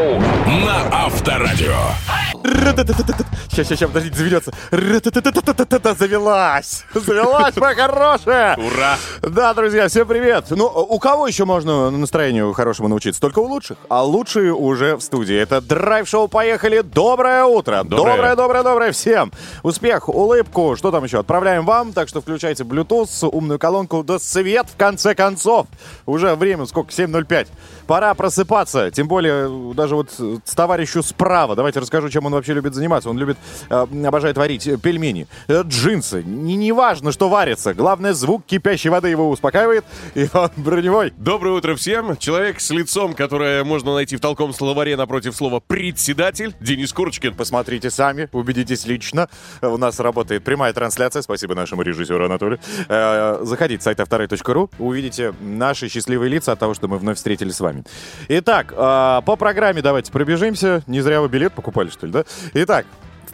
На Авторадио. Сейчас, сейчас, сейчас, подождите, заведется. Завелась! Завелась, моя хорошая! Ура! Да, друзья, всем привет! Ну, у кого еще можно настроению хорошему научиться? Только у лучших. А лучшие уже в студии. Это драйв-шоу «Поехали». Доброе утро! Доброе. Доброе, доброе, доброе всем! Успех, улыбку, что там еще? Отправляем вам, так что включайте Bluetooth, умную колонку, да свет в конце концов. Уже время, сколько? 7.05. Пора просыпаться, тем более даже вот с товарищу справа. Давайте расскажу, чем он вообще любит заниматься. Он любит, э, обожает варить э, пельмени, э, джинсы. Не, не важно, что варится. Главное, звук кипящей воды его успокаивает, и он броневой. Доброе утро всем. Человек с лицом, которое можно найти в толком словаре напротив слова «председатель», Денис Курочкин. Посмотрите сами, убедитесь лично. У нас работает прямая трансляция. Спасибо нашему режиссеру Анатолию. Э, Заходите в сайт авторы.ру, увидите наши счастливые лица от того, что мы вновь встретились с вами. Итак, э, по программе давайте пробежимся. Не зря вы билет покупали, что ли, да? Итак,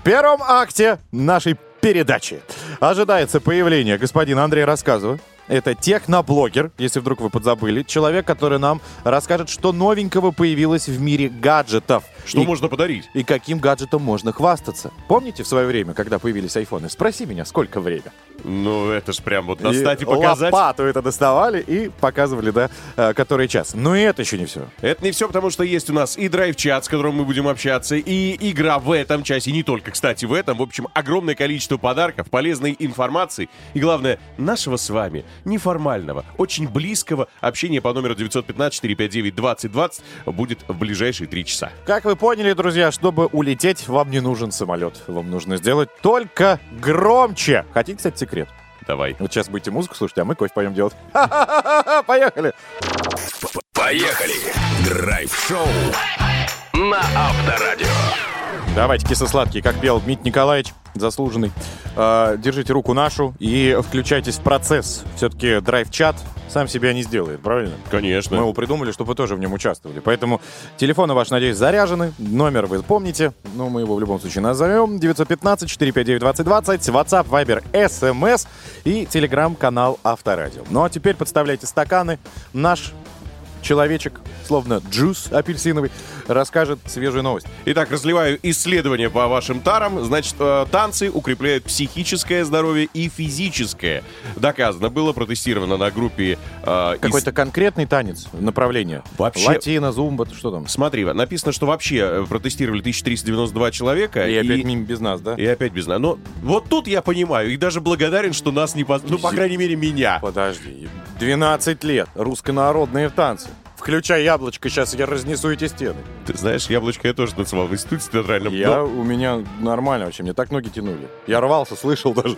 первом акте нашей передачи ожидается появление господина Андрея Рассказова. Это техноблогер, если вдруг вы подзабыли. Человек, который нам расскажет, что новенького появилось в мире гаджетов. Что И- можно подарить? и каким гаджетом можно хвастаться. Помните в свое время, когда появились айфоны? Спроси меня, сколько время. Ну, это ж прям вот И достать и показать. Лопату это доставали и показывали, да, э, который час. Но и это еще не все. Это не все, потому что есть у нас и драйв-чат, с которым мы будем общаться, и игра в этом часе, и не только, кстати, в этом. В общем, огромное количество подарков, полезной информации и, главное, нашего с вами неформального, очень близкого общения по номеру 915-459-2020 будет в ближайшие три часа. Как вы поняли, друзья, чтобы улететь, вам не нужен самолет. Вам нужно сделать только громче. Хотите, кстати, секрет? Давай. Вот сейчас будете музыку слушать, а мы кофе пойдем делать. Поехали! Поехали. Драйв-шоу на Авторадио. Давайте кисло-сладкие, как пел Мит Николаевич, заслуженный. Э, держите руку нашу и включайтесь в процесс. Все-таки драйв-чат сам себя не сделает, правильно? Конечно. Мы его придумали, чтобы вы тоже в нем участвовали. Поэтому телефоны ваши, надеюсь, заряжены. Номер вы помните. Но мы его в любом случае назовем. 915-459-2020. WhatsApp, Viber, SMS и телеграм-канал Авторадио. Ну а теперь подставляйте стаканы. Наш человечек, словно джус апельсиновый, расскажет свежую новость. Итак, разливаю исследования по вашим тарам. Значит, э, танцы укрепляют психическое здоровье и физическое. Доказано было, протестировано на группе... э, Какой-то конкретный танец, направление. Вообще- Латино, зумба, что там? Смотри, написано, что вообще э, протестировали 1392 человека. И опять мимо без нас, да? И опять без нас. Но вот тут я понимаю и даже благодарен, что нас не... поз- Ну, по крайней мере, меня. Подожди, 12 лет, руссконародные танцы. Включай яблочко, сейчас я разнесу эти стены. Ты знаешь, яблочко я тоже танцевал в институте театральном. Я, у меня нормально вообще, мне так ноги тянули. Я рвался, слышал даже,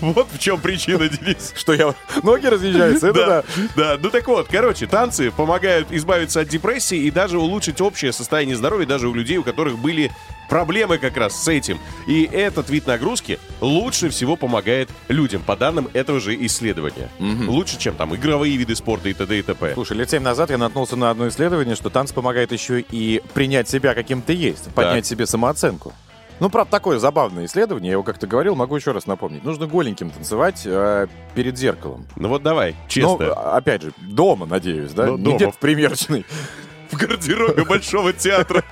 Но Вот в чем причина, Денис. что я ноги разъезжаются, это да. да. Ну так вот, короче, танцы помогают избавиться от депрессии и даже улучшить общее состояние здоровья даже у людей, у которых были проблемы как раз с этим. И этот вид нагрузки лучше всего помогает людям, по данным этого же исследования. Лучше, чем там игровые виды спорта и т.д. и т.п. Слушай, лет семь назад я наткнулся на одно исследование, что танц помогает еще и принять себя каким ты есть, поднять себе самооценку. Ну, правда, такое забавное исследование, я его как-то говорил, могу еще раз напомнить. Нужно голеньким танцевать э, перед зеркалом. Ну вот давай, честно. Ну, опять же, дома, надеюсь, да? Ну, дома. где-то в примерочной. В гардеробе Большого театра.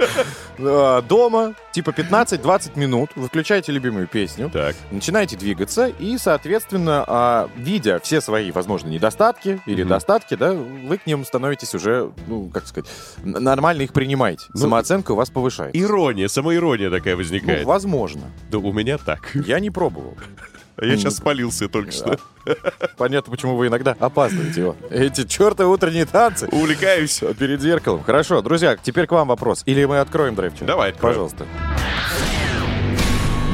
Э, Дома, типа 15-20 минут, вы включаете любимую песню, Так. начинаете двигаться, и, соответственно, а, видя все свои, возможно, недостатки или Мгм. достатки, да, вы к ним становитесь уже, ну, как сказать, нормально их принимаете. Ну, Самооценка у вас повышается. Ирония, самоирония такая Ну, возникает. возможно. Да у меня так. Я не пробовал. А Я сейчас спалился только что. Понятно, почему вы иногда опаздываете. Эти чертовы утренние танцы Увлекаюсь. перед зеркалом. Хорошо, друзья, теперь к вам вопрос. Или мы откроем драйв-чат? Давай, откроем. Пожалуйста.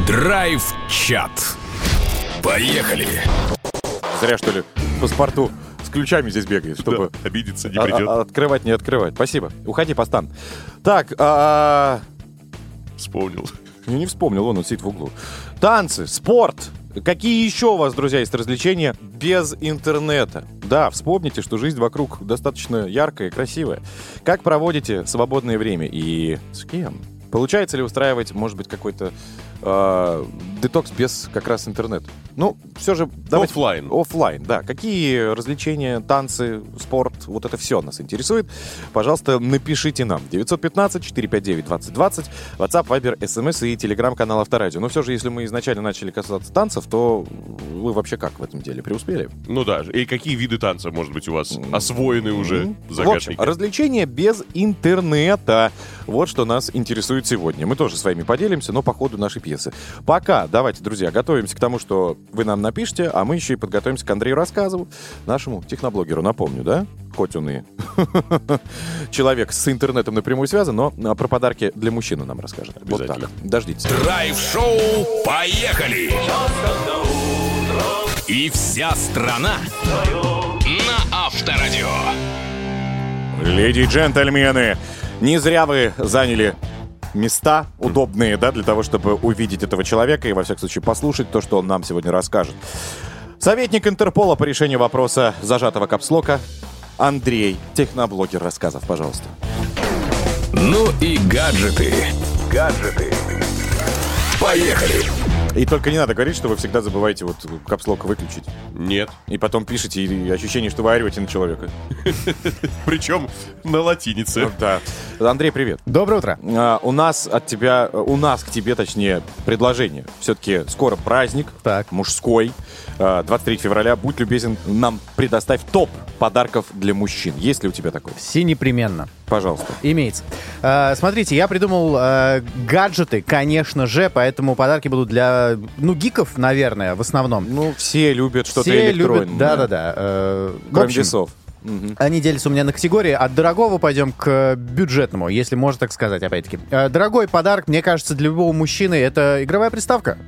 Драйв-чат. Поехали. Зря, что ли, паспорту с ключами здесь бегает, чтобы Да, обидеться не а- придет. а- открывать, не открывать. Спасибо. Уходи, постан. Так, а, Вспомнил. я не вспомнил, он, он сидит в углу. Танцы, спорт. Какие еще у вас, друзья, есть развлечения без интернета? Да, вспомните, что жизнь вокруг достаточно яркая и красивая. Как проводите свободное время и с кем? Получается ли устраивать, может быть, какой-то э, детокс без как раз интернета? Ну, все же... давайте- Оффлайн. Оффлайн, да. Какие развлечения, танцы, спорт, вот это все нас интересует. Пожалуйста, напишите нам. 915-459-2020, WhatsApp, Viber, SMS и телеграм-канал Авторадио. Но все же, если мы изначально начали касаться танцев, то вы вообще как в этом деле? Преуспели? Ну да, и какие виды танца, может быть, у вас освоены уже В общем, загашники? развлечения без интернета. Вот что нас интересует сегодня. Мы тоже с вами поделимся, но по ходу нашей пьесы. Пока, давайте, друзья, готовимся к тому, что вы нам напишите, а мы еще и подготовимся к Андрею Рассказову, нашему техноблогеру, напомню, да? Хоть он и человек с интернетом напрямую связан, но а, про подарки для мужчины нам расскажет. Вот так. Дождитесь. Драйв-шоу «Поехали!» И вся страна на Авторадио. Леди и джентльмены, не зря вы заняли места удобные, да, для того, чтобы увидеть этого человека и, во всяком случае, послушать то, что он нам сегодня расскажет. Советник Интерпола по решению вопроса зажатого капслока Андрей, техноблогер рассказов, пожалуйста. Ну и гаджеты. Гаджеты. Поехали! И только не надо говорить, что вы всегда забываете вот капслок выключить. Нет. И потом пишете, и ощущение, что вы орете на человека. Причем на латинице. Да. Андрей, привет. Доброе утро. А, у нас от тебя, у нас к тебе, точнее, предложение. Все-таки скоро праздник, Так. мужской, а, 23 февраля. Будь любезен, нам предоставь топ подарков для мужчин. Есть ли у тебя такой? Все непременно. Пожалуйста. Имеется. Э, смотрите, я придумал э, гаджеты, конечно же, поэтому подарки будут для, ну, гиков, наверное, в основном. Ну, все любят что-то Все электронное. любят, да-да-да. Э, в Кроме общем, весов. Они делятся у меня на категории. От дорогого пойдем к бюджетному, если можно так сказать, опять-таки. Э, Дорогой подарок, мне кажется, для любого мужчины это игровая приставка.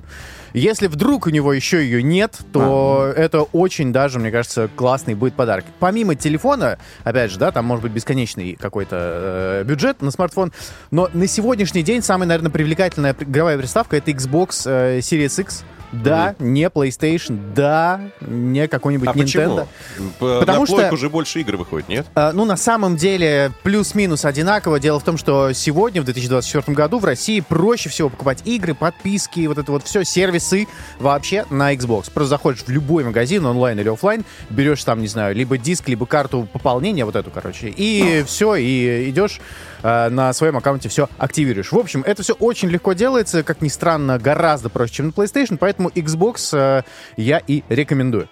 Если вдруг у него еще ее нет, то это очень даже, мне кажется, классный будет подарок. Помимо телефона, опять же, да, там может быть бесконечный какой-то э, бюджет на смартфон, но на сегодняшний день самая, наверное, привлекательная при- игровая приставка это Xbox э, Series X. Да, не PlayStation, да, не какой-нибудь А Nintendo. почему? Потому на что- уже больше игр выходит, нет? А, Ну, на самом деле, плюс-минус одинаково. Дело в том, что сегодня, в 2024 году, в России проще всего покупать игры, подписки, вот это вот все, сервисы вообще на Xbox. Просто заходишь в любой магазин, онлайн или оффлайн, берешь там, не знаю, либо диск, либо карту пополнения, вот эту, короче, и все, и идешь э, на своем аккаунте все активируешь. В общем, это все очень легко делается, как ни странно, гораздо проще, чем на PlayStation, поэтому Xbox э, я и рекомендую.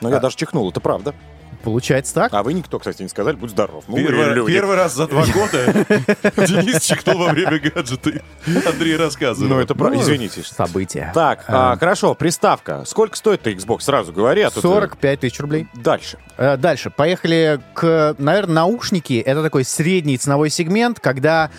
Ну, я даже чихнул, это правда. Получается так. А вы никто, кстати, не сказали, будь здоров. Ну, вы Первый, люди. первый раз за два года Денис чихнул во время гаджета. Андрей рассказывал. Ну, это правда. Ну, Извините. События. Так, а, хорошо, приставка. Сколько стоит Xbox? Сразу говори. а то ты- 45 тысяч рублей. Дальше. Э, Дальше. Поехали к, наверное, наушники. Это такой средний ценовой сегмент, когда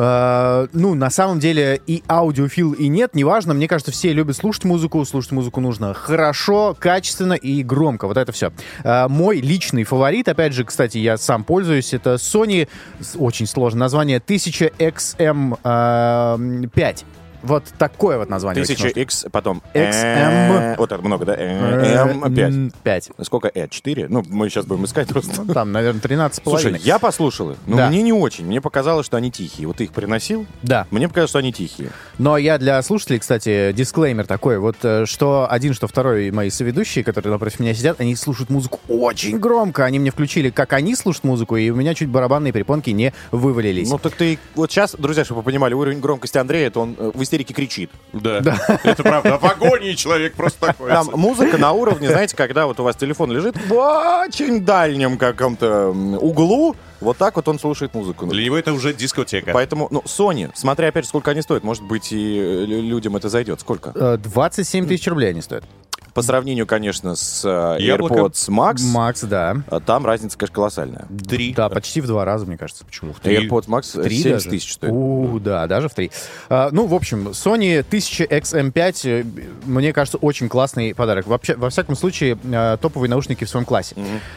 э, ну, на самом деле и аудиофил, и нет, неважно. Мне кажется, все любят слушать музыку. Слушать музыку нужно хорошо, качественно и громко. Вот это все. мой личный фаворит, опять же, кстати, я сам пользуюсь, это Sony, очень сложное название, 1000XM5. Вот такое вот название. очень 1000 сложное. X, потом XM. э, Вот это много, да? Э, М5. м, 5. Сколько Э? 4? Ну, мы сейчас будем искать просто. Ну, там, наверное, 13 с Слушай, я послушал их, но мне не очень. Мне показалось, что они тихие. Вот ты их приносил, Да. мне показалось, что они тихие. Но я для слушателей, кстати, дисклеймер такой. Вот э, что один, что второй мои соведущие, которые напротив меня сидят, они слушают музыку очень громко. Они мне включили, как они слушают музыку, и у меня чуть барабанные перепонки не вывалились. Ну, так ты... Вот сейчас, друзья, чтобы вы понимали, уровень громкости Андрея, это он э, истерике кричит. Да, это правда. В агонии человек просто такой. Там музыка на уровне, знаете, когда вот у вас телефон лежит в очень дальнем каком-то углу, вот так вот он слушает музыку. Для него это уже дискотека. Поэтому, ну, Sony, смотря опять же, сколько они стоят, может быть, и э, лю- людям это зайдет. Сколько? Э, 27 тысяч рублей они стоят. По сравнению, конечно, с э, Яблоко. AirPods Max, Макс, да. а там разница, конечно, колоссальная. Три. Да, почти в два раза, мне кажется. Почему? Три. AirPods Max В три 70 даже? тысяч стоит. У, да, даже в три. А, ну, в общем, Sony 1000XM5, э, мне кажется, очень классный подарок. Вообще, во всяком случае, э, топовые наушники в своем классе.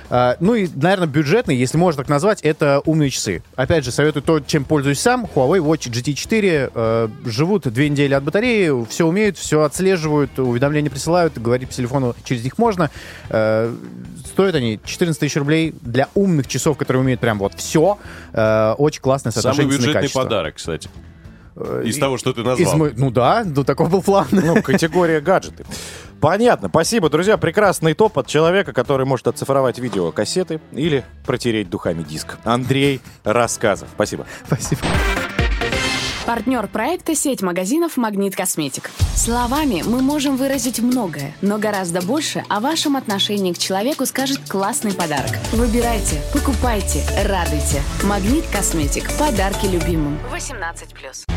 А, ну и, наверное, бюджетный, если можно так назвать, это умные часы. Опять же, советую то, чем пользуюсь сам. Huawei Watch GT4. э, живут две недели от батареи, все умеют, все отслеживают, уведомления присылают, говорить по телефону через них можно. Э, стоят они 14 тысяч рублей для умных часов, которые умеют прям вот все. очень классное Самый соотношение бюджетный цены-качества. подарок, кстати. э, Из того, что ты из назвал. мо- Ну да, ну такой был план. Ну, категория гаджеты. Понятно, спасибо, друзья. Прекрасный топ от человека, который может оцифровать видеокассеты или протереть духами диск. Андрей Рассказов. Спасибо. Спасибо. Партнер проекта сеть магазинов «Магнит Косметик». Словами мы можем выразить многое, но гораздо больше о вашем отношении к человеку скажет классный подарок. Выбирайте, покупайте, радуйте. «Магнит Косметик». Подарки любимым. 18+.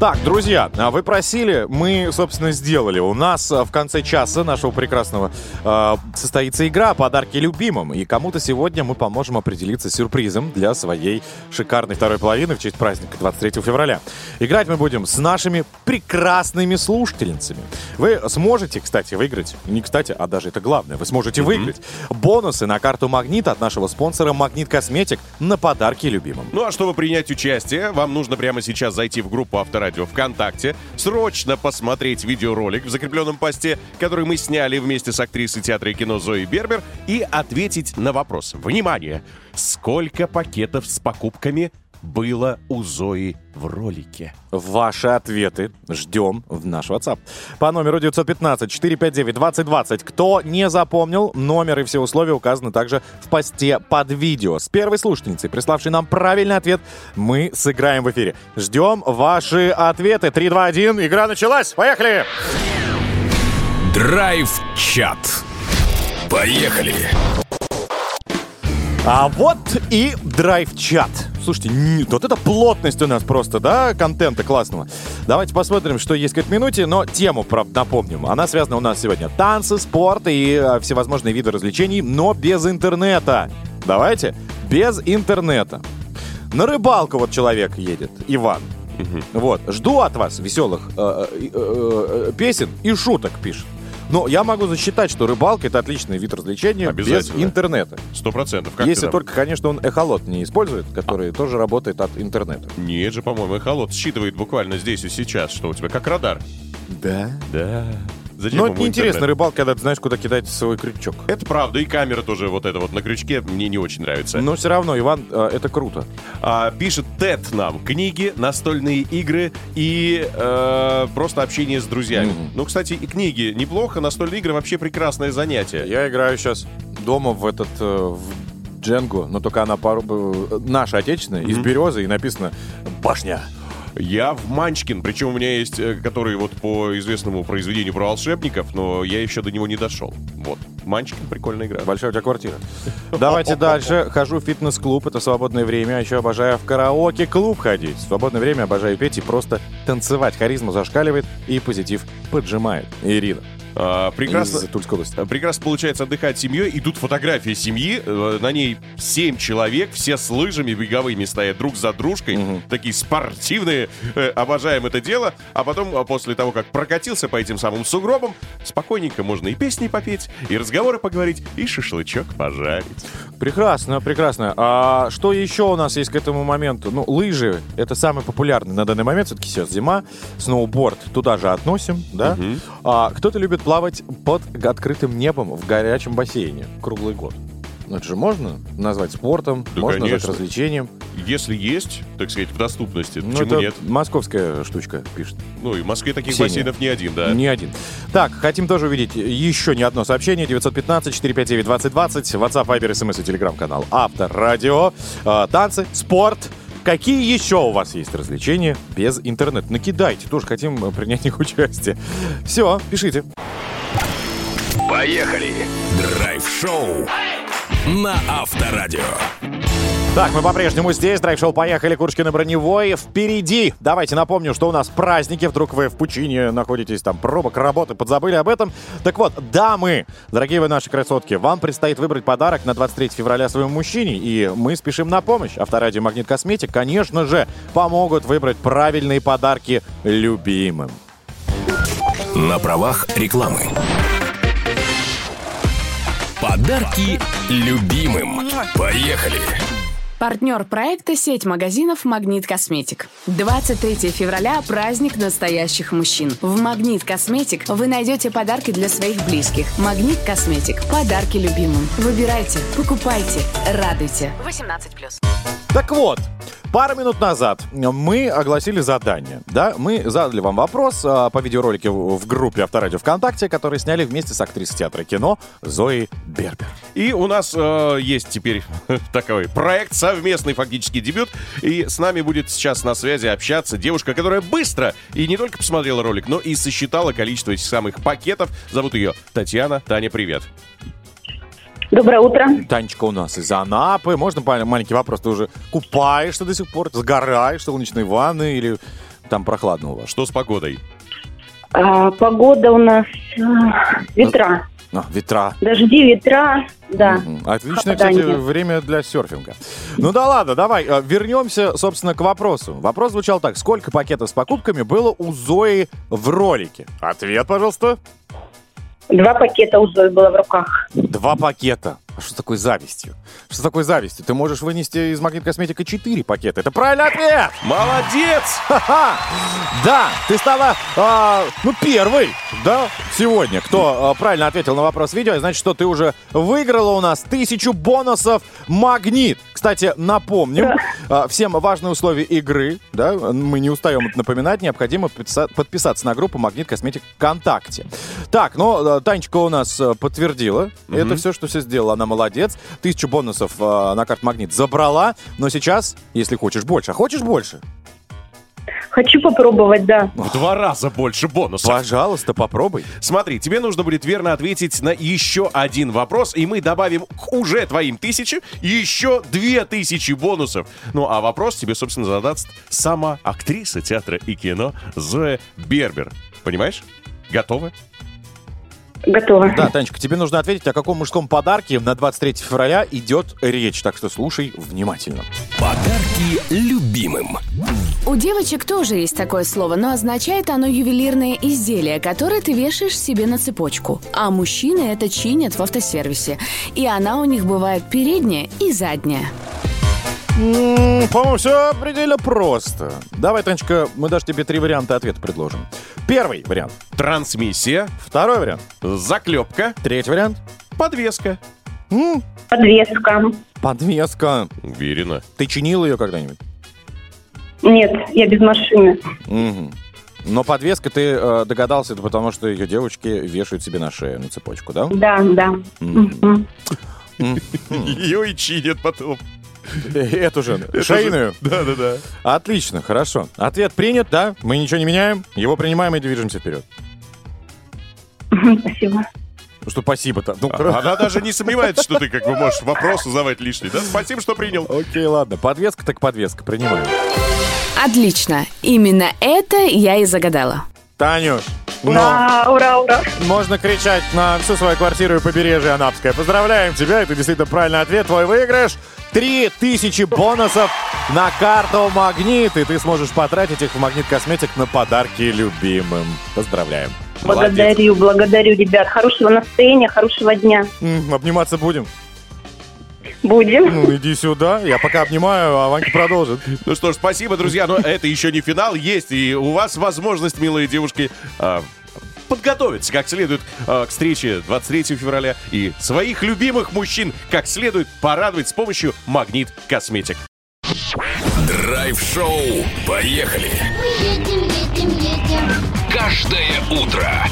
Так, друзья, а вы просили, мы, собственно, сделали. У нас а, в конце часа нашего прекрасного э, состоится игра «Подарки любимым». И кому-то сегодня мы поможем определиться с сюрпризом для своей шикарной второй половины в честь праздника 23 февраля. Играть мы будем с нашими прекрасными слушательницами. Вы сможете, кстати, выиграть, не кстати, а даже это главное, вы сможете выиграть бонусы на карту «Магнит» от нашего спонсора «Магнит Косметик» на подарки любимым. Ну а чтобы принять участие, вам нужно прямо сейчас зайти в группу Авторадио ВКонтакте, срочно посмотреть видеоролик в закрепленном посте, который мы сняли вместе с актрисой театра и кино Зоей Бербер, и ответить на вопрос. Внимание! Сколько пакетов с покупками было у Зои в ролике? Ваши ответы ждем в наш WhatsApp. По номеру 915-459-2020. Кто не запомнил, номер и все условия указаны также в посте под видео. С первой слушательницей, приславшей нам правильный ответ, мы сыграем в эфире. Ждем ваши ответы. 3, 2, 1. Игра началась. Поехали! Драйв-чат. Поехали. А вот и драйв-чат. Слушайте, нет, вот это плотность у нас просто, да, контента классного. Давайте посмотрим, что есть к этой минуте, но тему, правда, напомним. Она связана у нас сегодня. Танцы, спорт и э, всевозможные виды развлечений, но без интернета. Давайте, без интернета. На рыбалку вот человек едет, Иван. Вот, жду от вас веселых э, э, э, э, песен и шуток, пишет. Но я могу засчитать, что рыбалка это отличный вид развлечения без интернета. Сто процентов. Если ты только, конечно, он эхолот не использует, который тоже работает от интернета. Нет же, по-моему, эхолот считывает буквально здесь и сейчас, что у тебя как радар. Да? Да. Зачем Но это неинтересно, рыбалка, когда ты знаешь, куда кидать свой крючок. Это правда, и камера тоже вот эта вот на крючке мне не очень нравится. Но все равно, Иван, э, это круто. А, пишет Тед нам книги, настольные игры и э, просто общение с друзьями. Мгм. Ну, кстати, и книги неплохо, настольные игры вообще прекрасное занятие. Я играю сейчас дома в этот э, в Дженгу, но только она пару, э, наша отечественная, из березы, и написано «Башня». Я в Манчкин, причем у меня есть, э, который вот по известному произведению про волшебников, но я еще до него не дошел. Вот. Манчкин прикольная игра. Большая у тебя квартира. Давайте дальше. Хожу в фитнес-клуб, это свободное время. А еще обожаю в караоке-клуб ходить. В свободное время обожаю петь и просто танцевать. Харизма зашкаливает и позитив поджимает. Ирина. А, прекрасно. Из Тульской области. А, Прекрасно получается отдыхать с семьей. И тут фотография семьи. э, На ней семь человек, все с лыжами беговыми стоят друг за дружкой. Такие спортивные. Э, Обожаем это дело. А потом, а после того, как прокатился по этим самым сугробам, спокойненько можно и песни попеть, и разговоры поговорить, и шашлычок пожарить. Прекрасно, прекрасно. А что еще у нас есть к этому моменту? Ну, лыжи — это самый популярный на данный момент. Все-таки сейчас зима. Сноуборд туда же относим, да? А кто-то любит плавать под открытым небом в горячем бассейне круглый год. Ну, это же можно назвать спортом, Да, можно назвать конечно. развлечением. Если есть, так сказать, в доступности, Ну, почему это нет? московская штучка пишет. Ну, и в Москве таких Ксения. бассейнов не один, да. Не один. Так, хотим тоже увидеть еще не одно сообщение. 915-459-2020. WhatsApp, Viber, SMS и телеграм-канал Авторадио. А, танцы, спорт. Какие еще у вас есть развлечения без интернета? Накидайте, тоже хотим э, принять в них участие. Все, пишите. Поехали. Драйв-шоу на Авторадио. Так, мы по-прежнему здесь. Драйв-шоу «Поехали». Курочкин Броневой. Впереди. Давайте напомню, что у нас праздники. Вдруг вы в пучине находитесь, там, пробок, работы, подзабыли об этом. Так вот, дамы, дорогие вы наши красотки, вам предстоит выбрать подарок на 23 февраля своему мужчине. И мы спешим на помощь. Авторадио «Магнит Косметик», конечно же, помогут выбрать правильные подарки любимым. На правах рекламы. Подарки любимым. Поехали. Партнер проекта сеть магазинов «Магнит Косметик». 23 февраля – праздник настоящих мужчин. В «Магнит Косметик» вы найдете подарки для своих близких. «Магнит Косметик» – подарки любимым. Выбирайте, покупайте, радуйте. 18+. Так вот, Пару минут назад мы огласили задание, да? Мы задали вам вопрос а, по видеоролике в, в группе Авторадио ВКонтакте, который сняли вместе с актрисой театра кино Зоей Бербер. И у нас э, есть теперь такой проект, совместный фактически дебют. И с нами будет сейчас на связи общаться девушка, которая быстро и не только посмотрела ролик, но и сосчитала количество этих самых пакетов. Зовут ее Татьяна. Таня, привет. Доброе утро. Танечка у нас из Анапы. Можно маленький вопрос? Ты уже купаешься до сих пор? Сгораешь в солнечной ванны или там прохладно у вас? Что с погодой? А, погода у нас э, ветра. А, ветра. Дожди, ветра, да. Мгм. Отличное, кстати, Попадание. время для серфинга. Ну да ладно, давай, э, вернемся, собственно, к вопросу. Вопрос звучал так. Сколько пакетов с покупками было у Зои в ролике? Ответ, пожалуйста. Два пакета у Зои было в руках. Два пакета. А что такое завистью? Что такое завистью? Ты можешь вынести из Магнит Косметика 4 пакета. Это правильный ответ! Молодец! Ха-ха! Да, ты стала, а, ну, первый, да, сегодня, кто а, правильно ответил на вопрос видео. Значит, что ты уже выиграла у нас тысячу бонусов «Магнит». Кстати, напомним, а, всем важные условия игры, да, мы не устаем это напоминать, необходимо подписа- подписаться на группу «Магнит Косметик» ВКонтакте. Так, ну, Танечка у нас а, подтвердила, это все, что все сделала, она молодец. Тысячу бонусов на карту «Магнит» забрала, но сейчас, если хочешь больше, а хочешь больше? Хочу попробовать, да. В два раза больше бонусов. Пожалуйста, попробуй. Смотри, тебе нужно будет верно ответить на еще один вопрос, и мы добавим к уже твоим тысячи еще две тысячи бонусов. Ну, а вопрос тебе, собственно, задаст сама актриса театра и кино Зоя Бербер. Понимаешь? Готова? Готова. Да, Танечка, тебе нужно ответить, о каком мужском подарке на 23 февраля идет речь. Так что слушай внимательно. Подарки любимым. У девочек тоже есть такое слово, но означает оно ювелирное изделие, которое ты вешаешь себе на цепочку. А мужчины это чинят в автосервисе. И она у них бывает передняя и задняя. По-моему, все предельно просто. Давай, Танечка, мы даже тебе три варианта ответа предложим. Первый вариант. Трансмиссия, Второй вариант. заклепка, Третий вариант. подвеска. М, Подвеска. Подвеска. Уверена. Ты чинил ее когда-нибудь? Нет, я без машины. Мгм. Но подвеска, ты э, догадался, это потому что ее девочки вешают себе на шею, на цепочку, да? Да, да. Ее и чинят потом. Эту же, шейную. Да-да-да. Отлично, хорошо. Ответ принят, да? Мы ничего не меняем, его принимаем и движемся вперед. Спасибо. Ну Что спасибо-то? Ну, Она даже не сомневается, что ты как бы можешь вопрос задавать лишний. Да, спасибо, что принял. Окей, ладно. Подвеска так подвеска, принимаем. Отлично. Именно это я и загадала. Танюш, ну, Ура, ура, ура. можно кричать на всю свою квартиру и побережье Анапское. Поздравляем тебя, это действительно правильный ответ. Твой выигрыш. Три тысячи бонусов на карту «Магнит», и ты сможешь потратить их в «Магнит Косметик» на подарки любимым. Поздравляем. Молодец. Благодарю, благодарю, ребят. Хорошего настроения, хорошего дня. М, Обниматься будем? Будем. Ну, иди сюда. Я пока обнимаю, а Ванька продолжит. Ну что ж, спасибо, друзья. Но это еще не финал. Есть и у вас возможность, милые девушки, а, подготовиться как следует а, к встрече 23 февраля и своих любимых мужчин как следует порадовать с помощью Магнит Косметик. Драйв-шоу. Поехали. Мы едем, едем, едем. Каждое утро.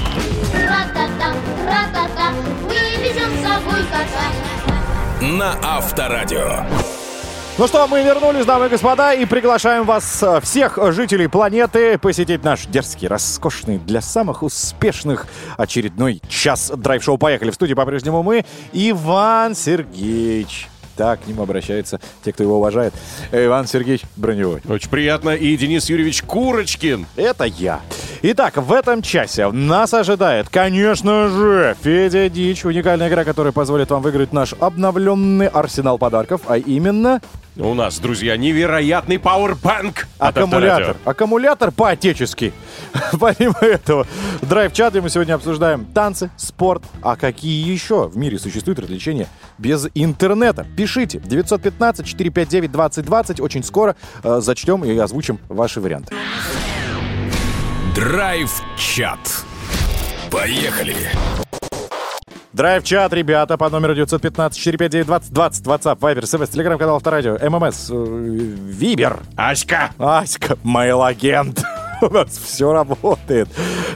Ра-та-та, ра-та-та. Мы везем с собой кота. На Авторадио. Ну что, мы вернулись, дамы и господа, и приглашаем вас, э, всех жителей планеты, посетить наш дерзкий, роскошный, для самых успешных очередной час драйв-шоу. Поехали. В студии по-прежнему мы, Иван Сергеевич. Так к нему обращаются те, кто его уважает. Иван Сергеевич Броневой. Очень приятно. И Денис Юрьевич Курочкин. Это я. Итак, в этом часе нас ожидает, конечно же, Федя Дич. Уникальная игра, которая позволит вам выиграть наш обновленный арсенал подарков, а именно У нас, друзья, невероятный пауэрбанк. от Аккумулятор. Аккумулятор по-отечески. Помимо этого, в драйв-чате мы сегодня обсуждаем танцы, спорт. А какие еще в мире существуют развлечения без интернета? Пишите. 915-459-2020. Очень скоро э, зачтем и озвучим ваши варианты. Драйв-чат. Поехали. Драйв-чат, ребята, по номеру 915-459-2020, WhatsApp, Viber, СМС, телеграм-канал Авторадио, ММС, э, Вибер, Аська! Аська, mail-агент. У нас все работает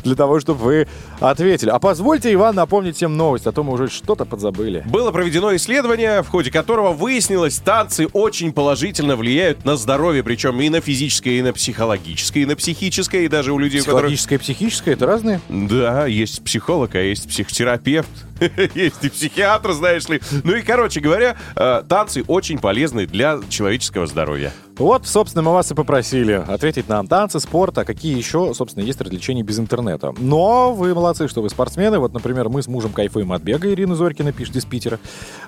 для того, чтобы вы ответили. А позвольте, Иван, напомнить всем новость, а то мы уже что-то подзабыли. Было проведено исследование, в ходе которого выяснилось, танцы очень положительно влияют на здоровье, причем и на физическое, и на психологическое, и на психическое, и даже у людей, у которых... Психологическое и психическое, это разные? Да, есть психолог, а есть психотерапевт, есть и психиатр, знаешь ли. Ну и, короче говоря, э, танцы очень полезны для человеческого здоровья. Вот, собственно, мы вас и попросили ответить нам танцы, спорт, а какие еще, собственно, есть развлечения без интернета. Но вы молодцы, что вы спортсмены. Вот, например, мы с мужем кайфуем от бега, Ирина Зорькина пишет из Питера.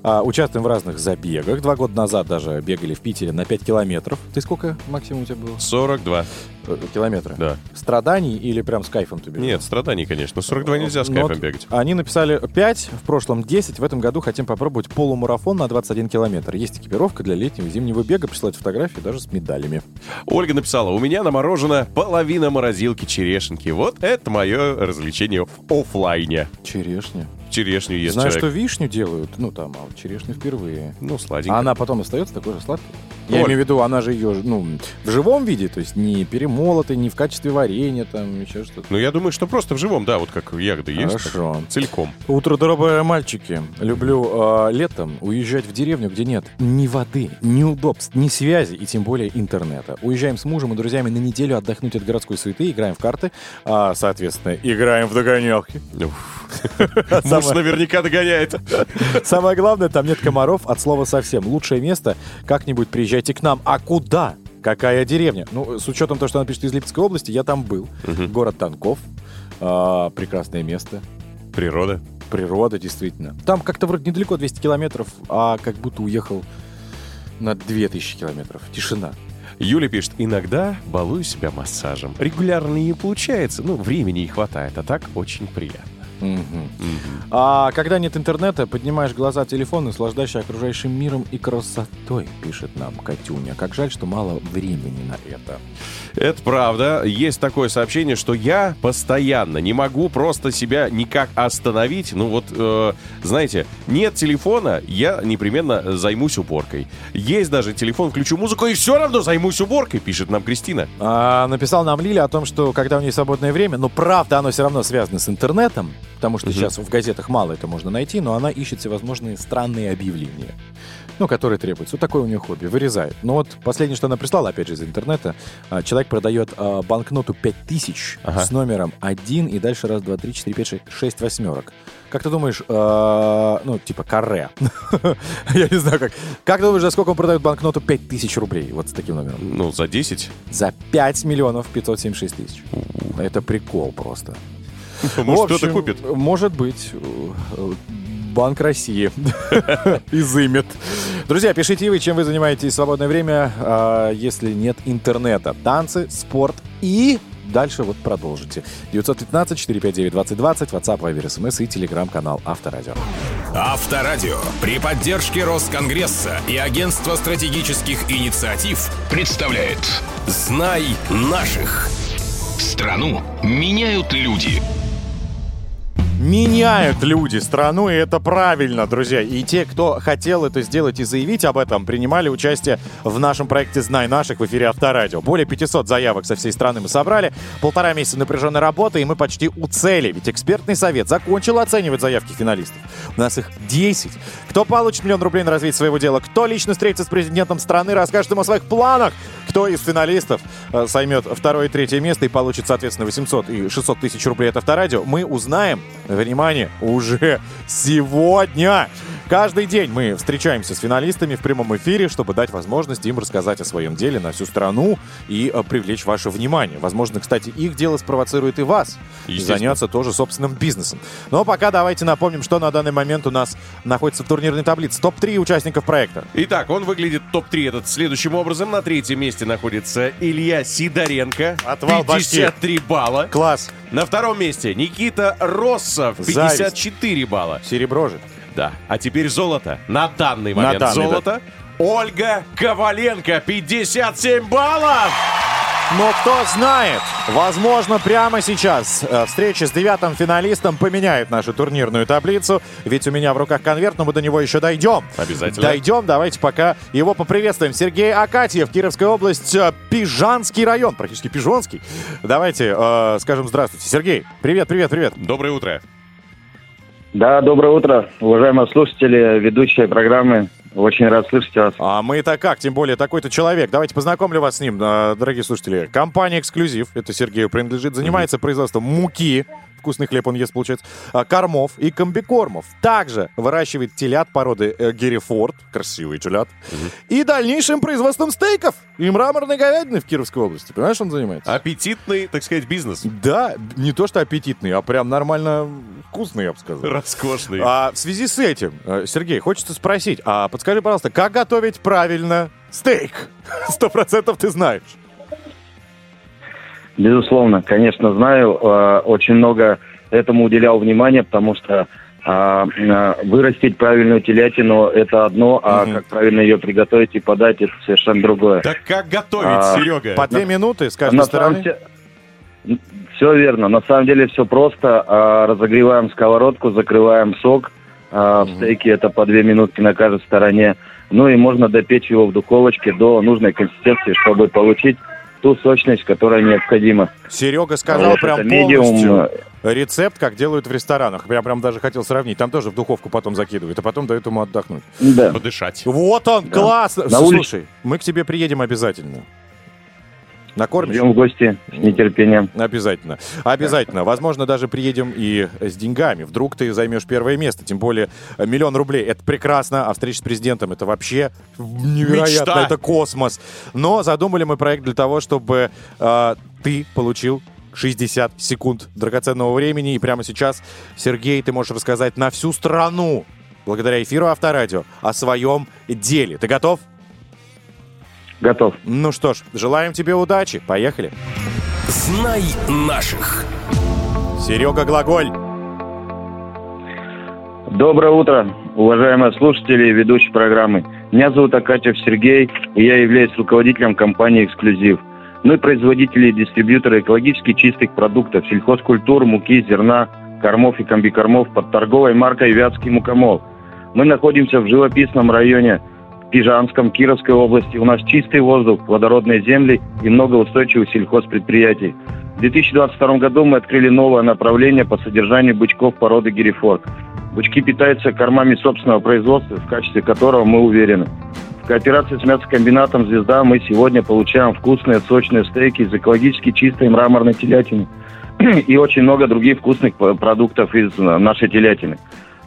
А, участвуем в разных забегах. Два года назад даже бегали в Питере на 5 километров. Ты сколько максимум у тебя было? 42. Э, Километра? Да. Страданий или прям с кайфом ты бежал? Нет, страданий, конечно. 42 нельзя с Ну кайфом вот бегать. Они написали 5, в прошлом 10, в этом году хотим попробовать полумарафон на 21 километр. Есть экипировка для летнего и зимнего бега, присылать фотографии даже с медалями. Ольга написала, у меня наморожена половина морозилки черешенки. Вот это мое развлечение в оффлайне. Черешня. Черешню ест Знаю, человек. что вишню делают, ну там, а вот черешню впервые. Ну, сладенько. А она потом остается такой же сладкой? Я Оль. имею в виду, она же ее, ну, в живом виде, то есть не перемолотой, не в качестве варенья, там, еще что-то. Ну, я думаю, что просто в живом, да, вот как ягоды есть. Хорошо. так, целиком. Утро доброе, мальчики. Люблю э, летом уезжать в деревню, где нет ни воды, ни удобств, ни связи и тем более интернета. Уезжаем с мужем и друзьями на неделю отдохнуть от городской суеты, играем в карты, а, соответственно, играем в догонялки. Муж наверняка догоняет. Самое главное, там нет комаров от слова совсем. Лучшее место как-нибудь приезжайте к нам. А куда? Какая деревня? Ну, с учетом того, что она пишет из Липецкой области, я там был. Город Танков. А, прекрасное место. Природа. Природа, действительно. Там как-то вроде недалеко, 200 километров, а как будто уехал на 2000 километров. Тишина. Юля пишет, иногда балую себя массажем. Регулярно не получается, ну, времени не хватает, а так очень приятно. А когда нет интернета, поднимаешь глаза в телефон, наслаждаешься окружающим миром и красотой, пишет нам Катюня. Как жаль, что мало времени на это. Это правда. Есть такое сообщение, что я постоянно не могу просто себя никак остановить. Ну вот, э, знаете, нет телефона, я непременно займусь уборкой. Есть даже телефон, включу музыку и все равно займусь уборкой, пишет нам Кристина. А, написал нам Лиля о том, что когда у нее свободное время, но правда оно все равно связано с интернетом, потому что сейчас в газетах мало это можно найти, но она ищет всевозможные странные объявления, ну, которые требуются. Вот такое у нее хобби, вырезает. Но вот последнее, что она прислала, опять же, из интернета, а, человек продает а, банкноту 5000 Ага. с номером 1 и дальше раз, два, три, четыре, пять, шесть, шесть восьмерок. Как ты думаешь, а, ну, типа каре. Я не знаю как. Как ты думаешь, за сколько он продает банкноту 5000 рублей? Вот с таким номером. Ну, за 10. За 5 миллионов 576 тысяч. Это прикол просто. Может, кто-то купит. Может быть. Банк России изымет. Друзья, пишите вы, чем вы занимаетесь в свободное время, а, если нет интернета. Танцы, спорт и... Дальше вот продолжите. 915-459-2020, WhatsApp, Viber, SMS и телеграм-канал Авторадио. Авторадио при поддержке Росконгресса и Агентства стратегических инициатив представляет «Знай наших». Страну меняют люди. Меняют люди страну, и это правильно, друзья. И те, кто хотел это сделать и заявить об этом, принимали участие в нашем проекте «Знай наших» в эфире Авторадио. Более 500 заявок со всей страны мы собрали. Полтора месяца напряженной работы, и мы почти у цели. Ведь экспертный совет закончил оценивать заявки финалистов. У нас их 10. Кто получит миллион рублей на развитие своего дела, кто лично встретится с президентом страны, расскажет ему о своих планах, кто из финалистов э, займет второе и третье место и получит, соответственно, 800 и 600 тысяч рублей от Авторадио, мы узнаем, внимание, уже сегодня. Каждый день мы встречаемся с финалистами в прямом эфире, чтобы дать возможность им рассказать о своем деле на всю страну и э, привлечь ваше внимание. Возможно, кстати, их дело спровоцирует и вас. И заняться тоже собственным бизнесом. Но пока давайте напомним, что на данный момент у нас находится в турнирной таблице. Топ-3 участников проекта. Итак, он выглядит топ-3 этот следующим образом. На третьем месте находится Илья Сидоренко. Отвал башки. 53 балла. Класс. На втором месте Никита Россов. 54 балла. Серебро же. Да. А теперь золото. На данный момент данный, золото. Ольга Коваленко. 57 баллов. Но кто знает, возможно, прямо сейчас э, встреча с девятым финалистом поменяет нашу турнирную таблицу. Ведь у меня в руках конверт, но мы до него еще дойдем. Обязательно. Дойдем, давайте пока его поприветствуем. Сергей Акатьев, Кировская область, э, Пижанский район, практически Пижонский. Давайте э, скажем здравствуйте. Сергей, привет, привет, привет. Доброе утро. Да, доброе утро, уважаемые слушатели, ведущие программы. Очень рад слышать вас. А мы-то как, тем более такой-то человек. Давайте познакомлю вас с ним, э, дорогие слушатели. Компания «Эксклюзив», это Сергею принадлежит, занимается производством муки, вкусный хлеб он ест, получается, а, кормов и комбикормов. Также выращивает телят породы э, Геррифорд, красивый телят, и дальнейшим производством стейков и мраморной говядины в Кировской области. Понимаешь, он занимается? Аппетитный, так сказать, бизнес. Да, не то что аппетитный, а прям нормально вкусный, я бы сказал. Роскошный. А в связи с этим, э, Сергей, хочется спросить, а подскажи, пожалуйста, как готовить правильно стейк? Сто процентов ты знаешь. Безусловно, конечно, знаю. Э, Очень много этому уделял внимания, потому что а, э, вырастить правильную телятину – это одно, а Мгм. как правильно ее приготовить и подать – это совершенно другое. Так как готовить, А, Серега? По две минуты с каждой На стороны. самом Все верно. На самом деле все просто. А, Разогреваем сковородку, закрываем сок. А, В стейке это по две минутки на каждой стороне. Ну и можно допечь его в духовочке до нужной консистенции, чтобы получить ту сочность, которая необходима. Серега сказал Вот прям это медиум, полностью рецепт, как делают в ресторанах. Я прям даже хотел сравнить. Там тоже в духовку потом закидывают, а потом дают ему отдохнуть. Да. Подышать. Вот он, классно! На улице. Слушай, мы к тебе приедем обязательно. Накормишь? Ждем в гости с нетерпением. Обязательно. Обязательно. Возможно, даже приедем и с деньгами. Вдруг ты займешь первое место. Тем более миллион рублей. Это прекрасно. А встреча с президентом это вообще невероятно. Мечта. Это космос. Но задумали мы проект для того, чтобы э, ты получил 60 секунд драгоценного времени. И прямо сейчас, Сергей, ты можешь рассказать на всю страну, благодаря эфиру Авторадио, о своем деле. Ты готов? Готов. Ну что ж, желаем тебе удачи. Поехали. Знай наших. Серега Глаголь. Доброе утро, уважаемые слушатели и ведущие программы. Меня зовут Акатьев Сергей, и я являюсь руководителем компании «Эксклюзив». Мы производители и дистрибьюторы экологически чистых продуктов, сельхозкультур, муки, зерна, кормов и комбикормов под торговой маркой «Вятский мукомол». Мы находимся в живописном районе Пижанском, Кировской области. У нас чистый воздух, плодородные земли и много устойчивых сельхозпредприятий. В 2022 году мы открыли новое направление по содержанию бычков породы Геррифорд. Бычки питаются кормами собственного производства, в качестве которого мы уверены. В кооперации с мясокомбинатом «Звезда» мы сегодня получаем вкусные сочные стейки из экологически чистой мраморной телятины и очень много других вкусных продуктов из э, нашей телятины.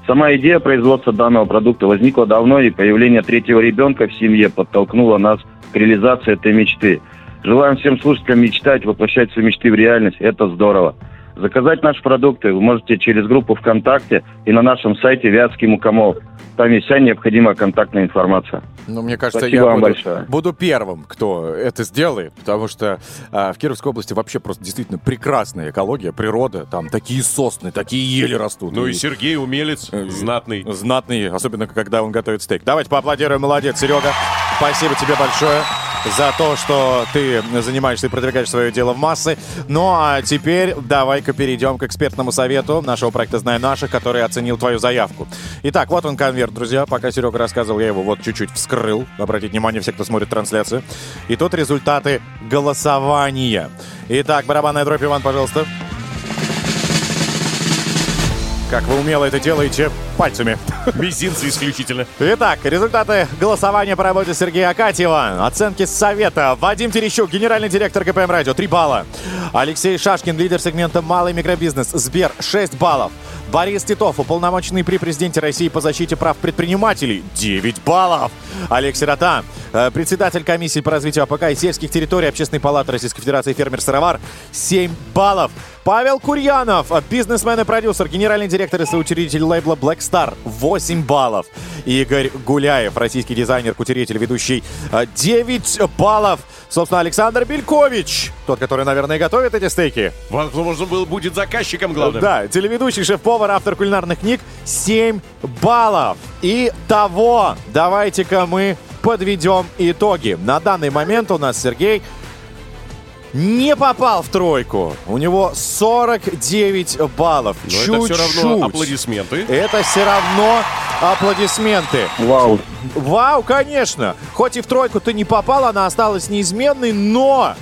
Сама идея производства данного продукта возникла давно, и появление третьего ребенка в семье подтолкнуло нас к реализации этой мечты. Желаем всем слушателям мечтать, воплощать свои мечты в реальность. Это здорово. Заказать наши продукты вы можете через группу ВКонтакте и на нашем сайте Вятский Мукомол. Там есть вся необходимая контактная информация. Ну, мне кажется, Спасибо я вам буду, большое. буду первым, кто это сделает, потому что а, в Кировской области вообще просто действительно прекрасная экология, природа, там такие сосны, такие ели растут. Ну и Сергей умелец, Э, знатный. знатный, особенно когда он готовит стейк. Давайте поаплодируем, молодец, Серега. Спасибо тебе большое за то, что ты занимаешься и продвигаешь свое дело в массы. Ну а теперь давай-ка перейдем к экспертному совету нашего проекта «Знай наших», который оценил твою заявку. Итак, вот он конверт, друзья. Пока Серега рассказывал, я его вот чуть-чуть вскрыл. Обратите внимание, все, кто смотрит трансляцию. И тут результаты голосования. Итак, барабанная дробь, Иван, пожалуйста. Как вы умело это делаете пальцами. Мизинцы исключительно. Итак, результаты голосования по работе Сергея Акатьева. Оценки совета. Вадим Терещук, генеральный директор ГПМ Радио, 3 балла. Алексей Шашкин, лидер сегмента «Малый микробизнес», Сбер, 6 баллов. Борис Титов, уполномоченный при президенте России по защите прав предпринимателей, 9 баллов. Олег Сирота, э, председатель комиссии по развитию АПК и сельских территорий Общественной палаты Российской Федерации фермер Сыровар, 7 баллов. Павел Курьянов, бизнесмен и продюсер, генеральный директор и соучредитель лейбла Black Star, 8 баллов. Игорь Гуляев, российский дизайнер, кутюрье, телеведущий, э, 9 баллов. Собственно, Александр Белькович, тот, который, наверное, готовит эти стейки. Возможно, был, будет заказчиком, главное. Да, телеведущий, шеф-повар, автор кулинарных книг, 7 баллов. И того, давайте-ка мы подведем итоги. На данный момент у нас Сергей не попал в тройку. У него 49 баллов. Но Чуть-чуть. это все равно аплодисменты. Это все равно аплодисменты. Вау. Вау, конечно. Хоть и в тройку ты не попал, она осталась неизменной, но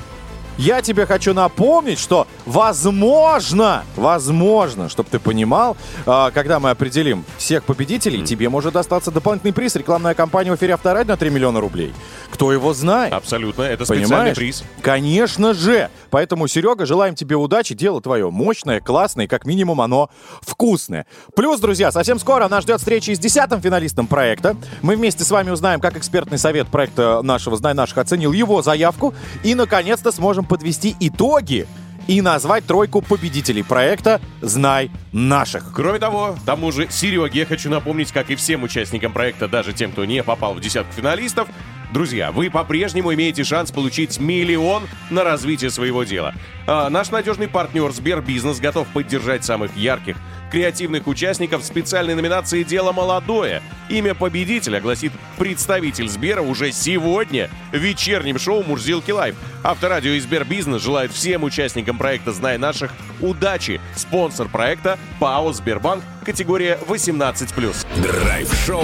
я тебе хочу напомнить, что возможно, возможно, чтобы ты понимал, а, когда мы определим всех победителей, тебе может достаться дополнительный приз. Рекламная кампания в эфире Авторадио на 3 миллиона рублей. Кто его знает? Абсолютно. Это специальный Понимаешь? приз. Конечно же. Поэтому, Серега, желаем тебе удачи. Дело твое мощное, классное, и как минимум оно вкусное. Плюс, друзья, совсем скоро нас ждет встреча с десятым финалистом проекта. Мы вместе с вами узнаем, как экспертный совет проекта нашего «Знай наших» оценил его заявку. И, наконец-то, сможем подвести итоги и назвать тройку победителей проекта «Знай наших». Кроме того, тому же Сереге я хочу напомнить, как и всем участникам проекта, даже тем, кто не попал в десятку финалистов, Друзья, вы по-прежнему имеете шанс получить миллион на развитие своего дела. А наш надежный партнер Сбербизнес готов поддержать самых ярких, креативных участников специальной номинации «Дело молодое». Имя победителя гласит представитель Сбера уже сегодня в вечернем шоу «Мурзилки Лайв». Авторадио и Сбербизнес желают всем участникам проекта «Знай наших» удачи. Спонсор проекта ПАО «Сбербанк», категория 18+. Драйв-шоу.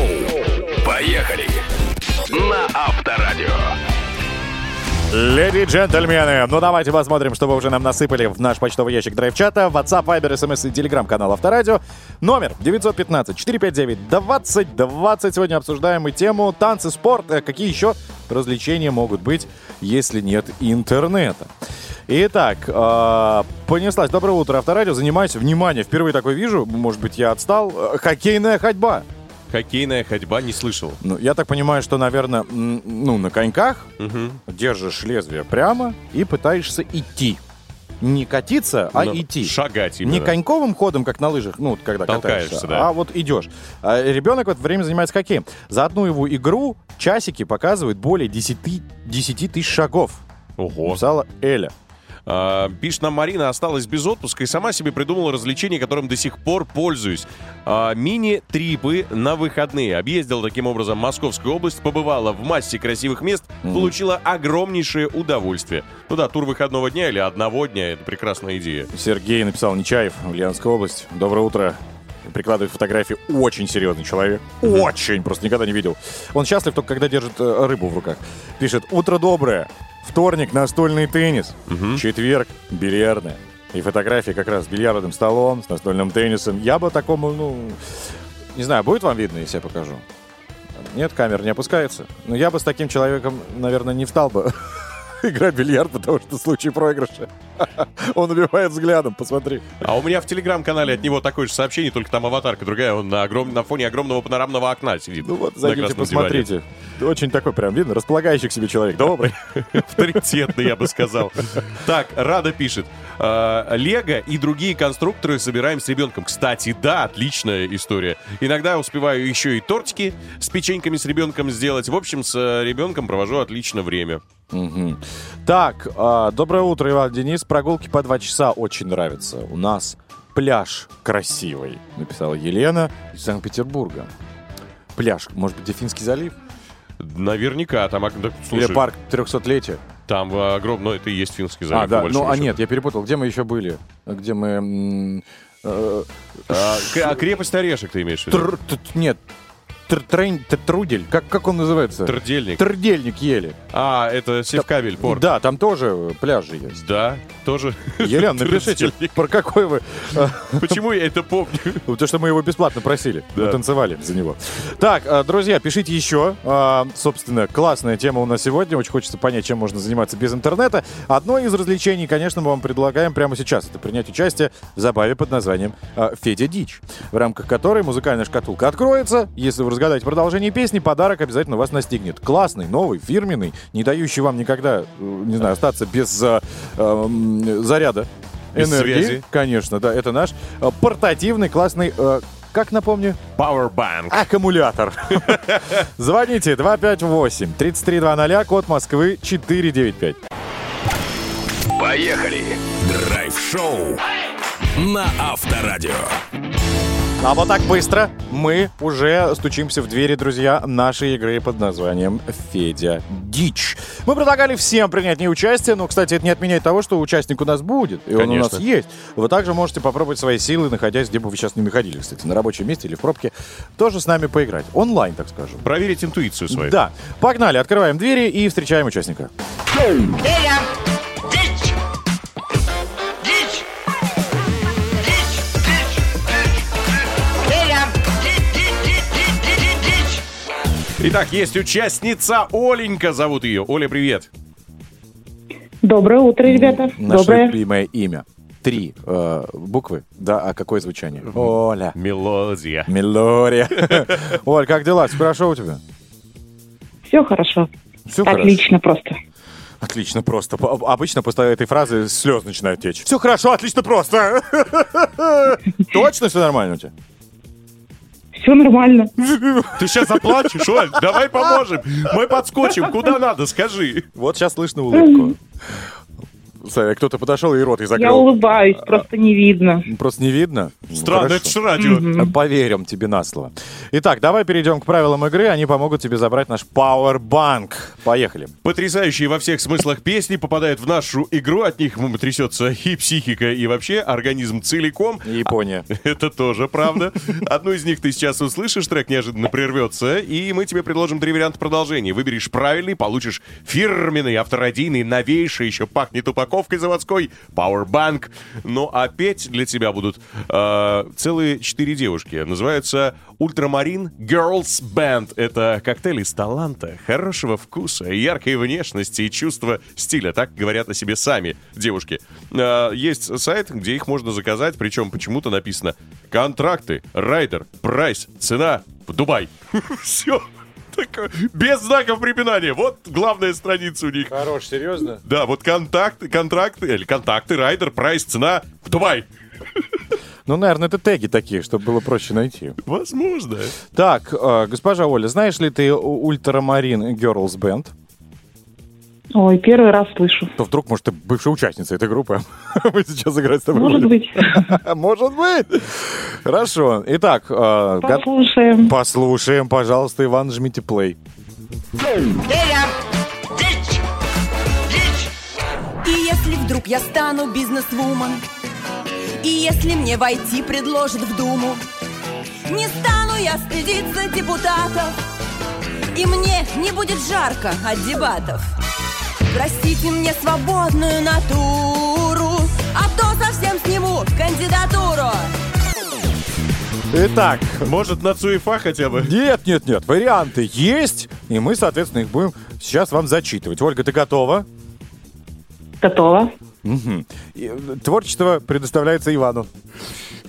Поехали. На Авторадио. Леди и джентльмены, ну давайте посмотрим, что вы уже нам насыпали в наш почтовый ящик драйв-чата, WhatsApp, Viber, SMS и телеграм-канал Авторадио. Номер 915-459-2020. Сегодня обсуждаем мы тему танцы, спорт. Э, Какие еще развлечения могут быть, если нет интернета? Итак, э, понеслась. Доброе утро, Авторадио. Занимаюсь, внимание, впервые такое вижу, может быть, я отстал. Э, Хоккейная ходьба. Хоккейная ходьба не слышал. Ну, я так понимаю, что, наверное, ну, на коньках Мгм. держишь лезвие прямо и пытаешься идти. Не катиться, а Ну, идти. Шагать именно. Не коньковым ходом, как на лыжах, ну, вот когда Толкаешься, катаешься, да. а вот идешь. А ребенок в это время занимается хоккеем. За одну его игру часики показывают более 10, 10 тысяч шагов. Ого. Написала Эля. А, пишет нам Марина, осталась без отпуска и сама себе придумала развлечение, которым до сих пор пользуюсь. А, мини-трипы на выходные. Объездила таким образом Московскую область, побывала в массе красивых мест, получила огромнейшее удовольствие. Ну да, тур выходного дня или одного дня, это прекрасная идея. Сергей написал Нечаев, Ульяновская область. Доброе утро. Прикладывает фотографии. Очень серьезный человек. Очень. Просто никогда не видел. Он счастлив только когда держит э, рыбу в руках. Пишет, утро доброе. Вторник настольный теннис. Четверг бильярдная. И фотографии как раз с бильярдным столом, с настольным теннисом. Я бы такому, ну... Не знаю, будет вам видно, если я покажу? Нет, камера не опускается. Но я бы с таким человеком, наверное, не встал бы играть в бильярд, потому что в случае проигрыша он убивает взглядом, посмотри. А у меня в телеграм-канале от него такое же сообщение, только там аватарка другая, он на, огром... на фоне огромного панорамного окна сидит. Ну вот, зайдите, красном диване. посмотрите. Очень такой прям, видно, располагающий к себе человек. Добрый. Авторитетный, я бы сказал. Так, Рада пишет. «Э, Лего и другие конструкторы собираем с ребенком. Кстати, да, отличная история. Иногда успеваю еще и тортики с печеньками с ребенком сделать. В общем, с э, ребенком провожу отлично время. Мгм. Так, а, доброе утро, Иван Денис. Прогулки по два часа очень нравятся. У нас пляж красивый, написала Елена из Санкт-Петербурга. Пляж, может быть, где Финский залив? Наверняка там... да, слушай, Или парк 300-летия? Там э, огромный... Ну, это и есть финский залив. А, да, ну, а счету. нет, я перепутал. Где мы еще были? Где мы... э, А, а крепость Орешек ты имеешь в виду? Нет, трудель. Как, как он называется? Трдельник. Трдельник ели. А, это Севкабель, порт. Да, там тоже пляжи есть. Да, тоже. Елена, напишите, про какой вы... э, Почему я это помню? Потому что мы его бесплатно просили. Мы танцевали за него. Так, э, друзья, пишите еще. А, Собственно, классная тема у нас сегодня. Очень хочется понять, чем можно заниматься без интернета. Одно из развлечений, конечно, мы вам предлагаем прямо сейчас. Это принять участие в забаве под названием э, «Федя Дичь», в рамках которой музыкальная шкатулка откроется. Если вы разгадаете продолжение песни, подарок обязательно вас настигнет. Классный, новый, фирменный, не дающий вам никогда, э, не знаю, остаться без э, эм, заряда Без энергии. связи. Конечно, да, это наш э, портативный, классный, э, как напомню, Powerbank. аккумулятор. Звоните 258-3320, код Москвы 495. Поехали. Драйв-шоу на Авторадио. А вот так быстро мы уже стучимся в двери, друзья, нашей игры под названием «Федя Дичь». Мы предлагали всем принять в ней участие, но, кстати, это не отменяет того, что участник у нас будет, и он у нас Конечно. есть. Вы также можете попробовать свои силы, находясь, где бы вы сейчас не находились, кстати, на рабочем месте или в пробке, тоже с нами поиграть. Онлайн, так скажем. Проверить интуицию свою. Да. Погнали, открываем двери и встречаем участника. Итак, есть участница Оленька, зовут ее. Оля, привет. Доброе утро, ребята. Наше Доброе. любимое имя. Три э, буквы, да, а какое звучание? Оля. Мелодия. Мелория. Оль, как дела? Все хорошо у тебя? Все хорошо. Все Отлично просто. Отлично, просто. Обычно после этой фразы слез начинают течь. Все хорошо, отлично, просто. Точно все нормально у тебя? Все нормально. Ты сейчас заплачешь, Оль? Давай поможем. Мы подскочим. Куда надо, скажи. Вот сейчас слышно улыбку. Кто-то подошел и рот и Я закрыл. улыбаюсь, просто не видно. Просто не видно? Ну, Странно, хорошо. это ж радио. Поверим тебе на слово. Итак, давай перейдем к правилам игры. Они помогут тебе забрать наш Powerbank. Поехали. Потрясающие во всех смыслах песни попадают в нашу игру. От них трясется и психика, и вообще организм целиком. Япония. Это тоже правда. Одну из них ты сейчас услышишь, трек неожиданно прервется, и мы тебе предложим три варианта продолжения. Выберешь правильный, получишь фирменный, авторадийный, новейший, еще пахнет упаковкой заводской, Powerbank. Ну а петь для тебя будут э, целые четыре девушки. Называются Ультрамарин Girls Band. Это коктейль из таланта, хорошего вкуса, яркой внешности и чувства стиля. Так говорят о себе сами девушки. Э, есть сайт, где их можно заказать, причем почему-то написано контракты, райдер, прайс, цена, в Дубай. Все. Без знаков препинания. Вот главная страница у них. Хорош, серьезно? Да, вот контакты, контракты, или контакты, райдер, прайс, цена, в Дубай. Ну, наверное, это теги такие, чтобы было проще найти. Возможно. Так, э, госпожа Оля, знаешь ли ты Ультрамарин Girls Band? Ой, первый раз слышу. То вдруг, может, ты бывшая участница этой группы. Мы сейчас играть с тобой Может будем. быть. Может быть. Хорошо. Итак, э, го- Послушаем. послушаем, пожалуйста, Иван, жмите плей. И если вдруг я стану бизнес-вумен, и если мне войти предложат в Думу, не стану я стыдиться депутатов, и мне не будет жарко от дебатов. Простите мне свободную натуру, а то совсем сниму кандидатуру. Итак, Может, на Цуефа хотя бы? нет, нет, нет, варианты есть, и мы, соответственно, их будем сейчас вам зачитывать. Ольга, ты готова? Готово. Мгм. И, э, Творчество предоставляется Ивану.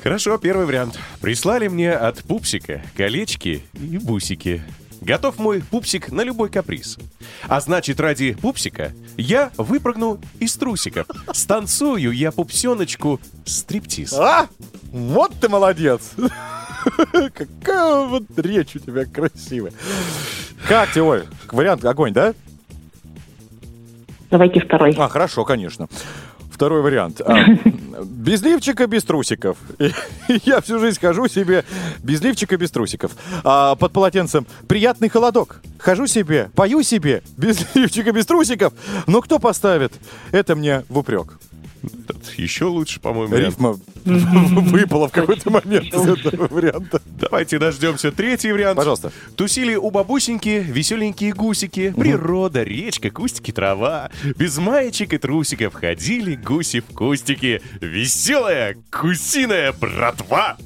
Хорошо, первый вариант. Прислали мне от пупсика колечки и бусики. Готов мой пупсик на любой каприз. А значит, ради пупсика я выпрыгну из трусиков. Станцую я пупсеночку стриптиз. А? Вот ты молодец! Какая вот речь у тебя красивая. Как тебе, Оль? Вариант огонь, да? Давайте второй. А, хорошо, конечно. Второй вариант. А, без лифчика, без трусиков. Я всю жизнь хожу себе без лифчика, без трусиков. А под полотенцем приятный холодок. Хожу себе, пою себе без лифчика, без трусиков. Но кто поставит? Это мне в упрек. Еще лучше, по-моему. Рифма выпала в какой-то момент из этого варианта. Давайте дождемся третий вариант. Пожалуйста. Тусили у бабусеньки веселенькие гусики. Природа, речка, кустики, трава. Без маечек и трусиков ходили гуси в кустики. Веселая гусиная братва.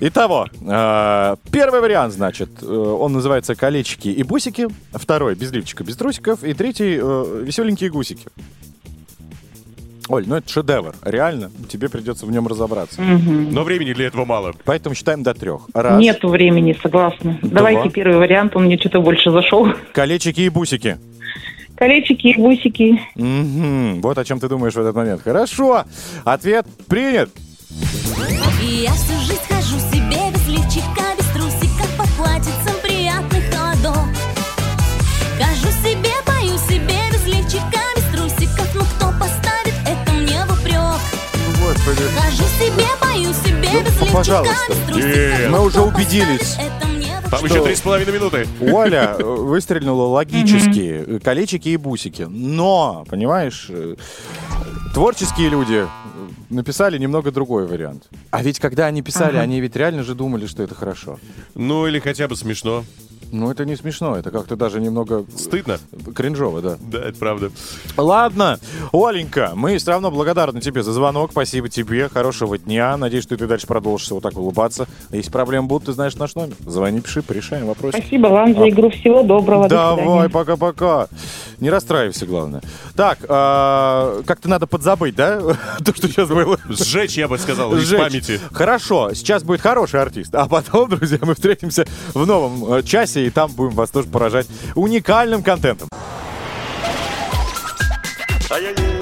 Итого, э, первый вариант, значит, э, он называется «Колечки и бусики», второй «Без лифчика, без трусиков», и третий э, «Веселенькие гусики». Оль, ну это шедевр, реально, тебе придется в нем разобраться. Но времени для этого мало. Поэтому считаем до трех. Раз, Нету времени, согласна. Давайте первый вариант, он мне что-то больше зашел. колечики и бусики. Колечики и бусики. Мгм, Вот о чем ты думаешь в этот момент. Хорошо, ответ принят. И я всю жизнь Хожу себе, пою себе без лифчика, пожалуйста. Нет. Мы уже убедились. Там еще три с половиной минуты. Оля э, выстрелила логически, э, колечики и бусики. Но, понимаешь, э, творческие люди написали немного другой вариант. А ведь когда они писали, они ведь реально же думали, что это хорошо. Ну, или хотя бы смешно. Ну, это не смешно, это как-то даже немного Стыдно. кринжово, да. Да, это правда. Ладно, Оленька, мы все равно благодарны тебе за звонок. Спасибо тебе, хорошего дня. Надеюсь, что ты дальше продолжишь вот так улыбаться. Если проблемы будут, ты знаешь наш номер. Звони, пиши, порешаем вопрос. Спасибо вам за игру. Всего доброго. До Давай, пока-пока. Не расстраивайся, главное. Так, а, как-то надо подзабыть, да? То, что сейчас было. Сжечь, я бы сказал, из памяти. Хорошо, сейчас будет хороший артист. А потом, друзья, мы встретимся в новом э, часе, и там будем вас тоже поражать уникальным контентом. Поехали.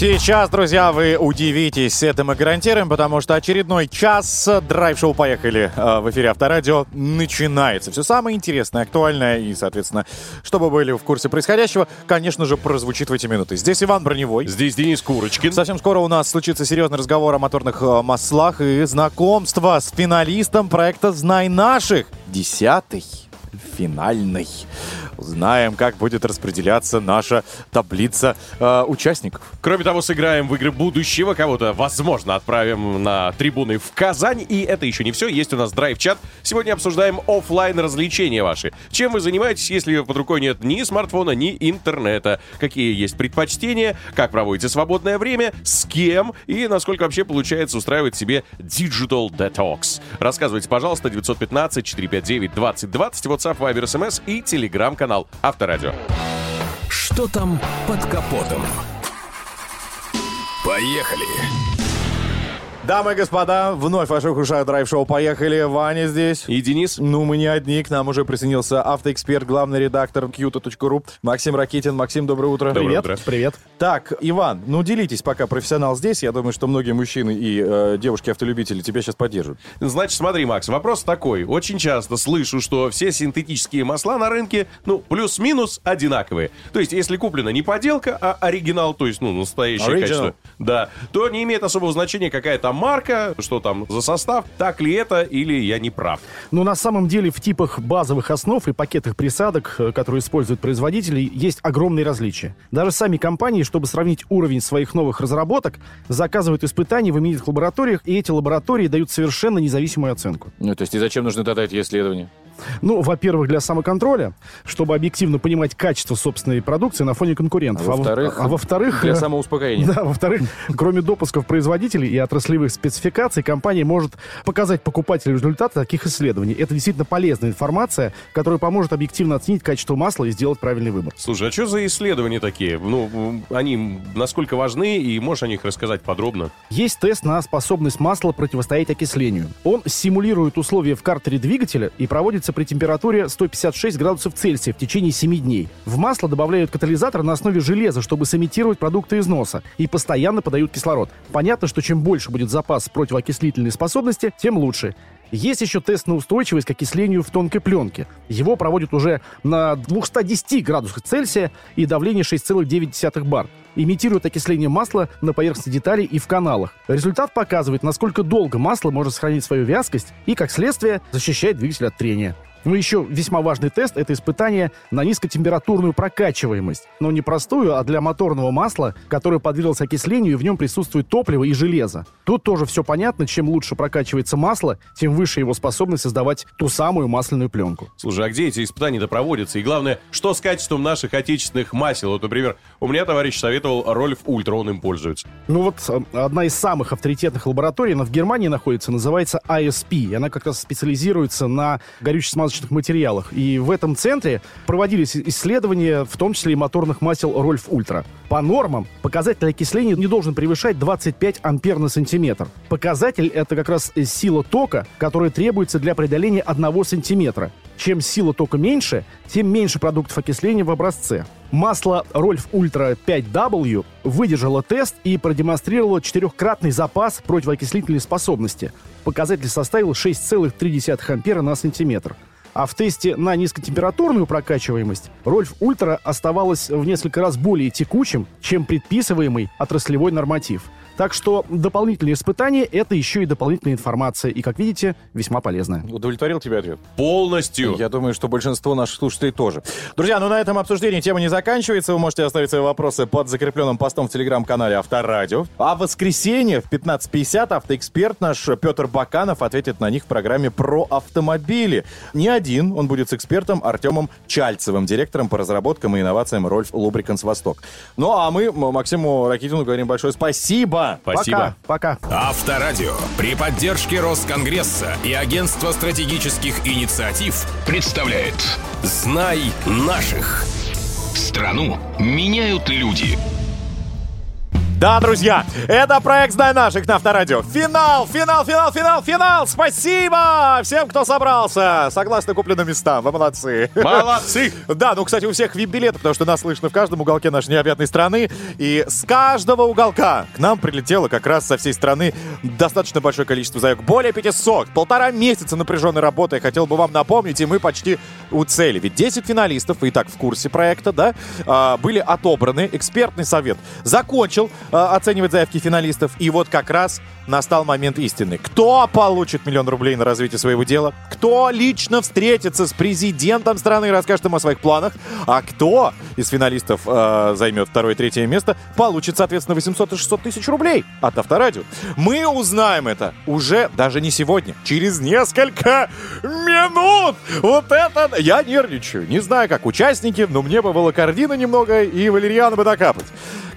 Сейчас, друзья, вы удивитесь, это мы гарантируем, потому что очередной час драйв-шоу «Поехали» э, в эфире Авторадио начинается. Все самое интересное, актуальное и, соответственно, чтобы были в курсе происходящего, конечно же, прозвучит в эти минуты. Здесь Иван Броневой. Здесь Денис Курочкин. Совсем скоро у нас случится серьезный разговор о моторных э, маслах и знакомство с финалистом проекта «Знай наших». Десятый финальный. Узнаем, как будет распределяться наша таблица э, участников. Кроме того, сыграем в игры будущего. Кого-то, возможно, отправим на трибуны в Казань. И это еще не все. Есть у нас драйв-чат. Сегодня обсуждаем оффлайн развлечения ваши. Чем вы занимаетесь, если под рукой нет ни смартфона, ни интернета? Какие есть предпочтения? Как проводите свободное время? С кем? И насколько вообще получается устраивать себе digital detox? Рассказывайте, пожалуйста, 915-459-2020, WhatsApp, Viber, SMS и телеграм-канал Авторадио. Что там под капотом? Поехали. Дамы и господа, вновь в ваших ушах драйв-шоу «Поехали». Ваня здесь. И Денис? Ну, мы не одни, к нам уже присоединился автоэксперт, главный редактор Qto.ru Максим Ракитин. Максим, доброе утро. Доброе Привет, утро. привет. Так, Иван, ну делитесь, пока профессионал здесь. Я думаю, что многие мужчины и э, девушки-автолюбители тебя сейчас поддержат. Значит, смотри, Макс, вопрос такой. Очень часто слышу, что все синтетические масла на рынке, ну, плюс-минус одинаковые. То есть, если куплена не подделка, а оригинал, то есть, ну, настоящее Original. качество, да, то не имеет особого значения, какая там марка, что там за состав, так ли это или я не прав. Но на самом деле в типах базовых основ и пакетах присадок, э, которые используют производители, есть огромные различия. Даже сами компании, чтобы сравнить уровень своих новых разработок, заказывают испытания в именитых лабораториях, и эти лаборатории дают совершенно независимую оценку. Ну, то есть, и зачем нужны тогда эти исследования? Ну, во-первых, для самоконтроля, чтобы объективно понимать качество собственной продукции на фоне конкурентов. А во- во-вторых, а во-вторых, Для самоуспокоения. Да, во-вторых, кроме допусков производителей и отраслевых спецификаций, компания может показать покупателю результаты таких исследований. Это действительно полезная информация, которая поможет объективно оценить качество масла и сделать правильный выбор. Слушай, а что за исследования такие? Ну, они насколько важны, и можешь о них рассказать подробно? Есть тест на способность масла противостоять окислению. Он симулирует условия в картере двигателя и проводится при температуре 156 градусов Цельсия в течение 7 дней. В масло добавляют катализатор на основе железа, чтобы сымитировать продукты износа, и постоянно подают кислород. Понятно, что чем больше будет запас противоокислительной способности, тем лучше. Есть еще тест на устойчивость к окислению в тонкой пленке. Его проводят уже на 210 градусах Цельсия и давление 6,9 бар. Имитирует окисление масла на поверхности деталей и в каналах. Результат показывает, насколько долго масло может сохранить свою вязкость и, как следствие, защищает двигатель от трения. Ну, еще весьма важный тест – это испытание на низкотемпературную прокачиваемость. Но не простую, а для моторного масла, которое подверглось окислению, и в нем присутствует топливо и железо. Тут тоже все понятно, чем лучше прокачивается масло, тем выше его способность создавать ту самую масляную пленку. Слушай, а где эти испытания-то проводятся? И главное, что с качеством наших отечественных масел? Вот, например, у меня товарищ советовал Rolf Ultra, он им пользуется. Ну вот э, одна из самых авторитетных лабораторий, она в Германии находится, называется ISP. И она как раз специализируется на горюче-смазочных материалах. И в этом центре проводились исследования, в том числе и моторных масел Rolf Ultra. По нормам показатель окисления не должен превышать 25 ампер на сантиметр. Показатель это как раз сила тока, которая требуется для преодоления 1 сантиметра. Чем сила тока меньше, тем меньше продуктов окисления в образце. Масло Rolf Ultra 5W выдержало тест и продемонстрировало четырехкратный запас противоокислительной способности. Показатель составил 6,3 ампера на сантиметр. А в тесте на низкотемпературную прокачиваемость Rolf Ultra оставалось в несколько раз более текучим, чем предписываемый отраслевой норматив. Так что дополнительные испытания — это еще и дополнительная информация. И, как видите, весьма полезная. Удовлетворил тебя ответ? Полностью. Я думаю, что большинство наших слушателей тоже. Друзья, ну на этом обсуждение темы не заканчивается. Вы можете оставить свои вопросы под закрепленным постом в телеграм-канале Авторадио. А в воскресенье в 15.50 автоэксперт наш Петр Баканов ответит на них в программе про автомобили. Не один, он будет с экспертом Артемом Чальцевым, директором по разработкам и инновациям Рольф Лубриканс Восток. Ну а мы Максиму Ракитину говорим большое спасибо. Спасибо. Пока. Авторадио при поддержке Росконгресса и Агентства стратегических инициатив представляет «Знай наших». Страну меняют люди. Да, друзья, это проект «Знай наших» на Авторадио. Финал, финал, финал, финал, финал! Спасибо всем, кто собрался. Согласно купленным местам, вы молодцы. Молодцы! Да, ну, кстати, у всех вип-билеты, потому что нас слышно в каждом уголке нашей необъятной страны. И с каждого уголка к нам прилетело как раз со всей страны достаточно большое количество заявок. Более 500. Полтора месяца напряженной работы. Я хотел бы вам напомнить, и мы почти у цели. Ведь 10 финалистов, и так в курсе проекта, да, а, были отобраны. Экспертный совет закончил оценивать заявки финалистов. И вот как раз настал момент истины. Кто получит миллион рублей на развитие своего дела? Кто лично встретится с президентом страны и расскажет им о своих планах? А кто из финалистов э, займет второе и третье место, получит, соответственно, 800 и 600 тысяч рублей от Авторадио. Мы узнаем это уже даже не сегодня, через несколько минут. Вот это... Я нервничаю. Не знаю, как участники, но мне бы волокордина немного и валерьяна бы докапать.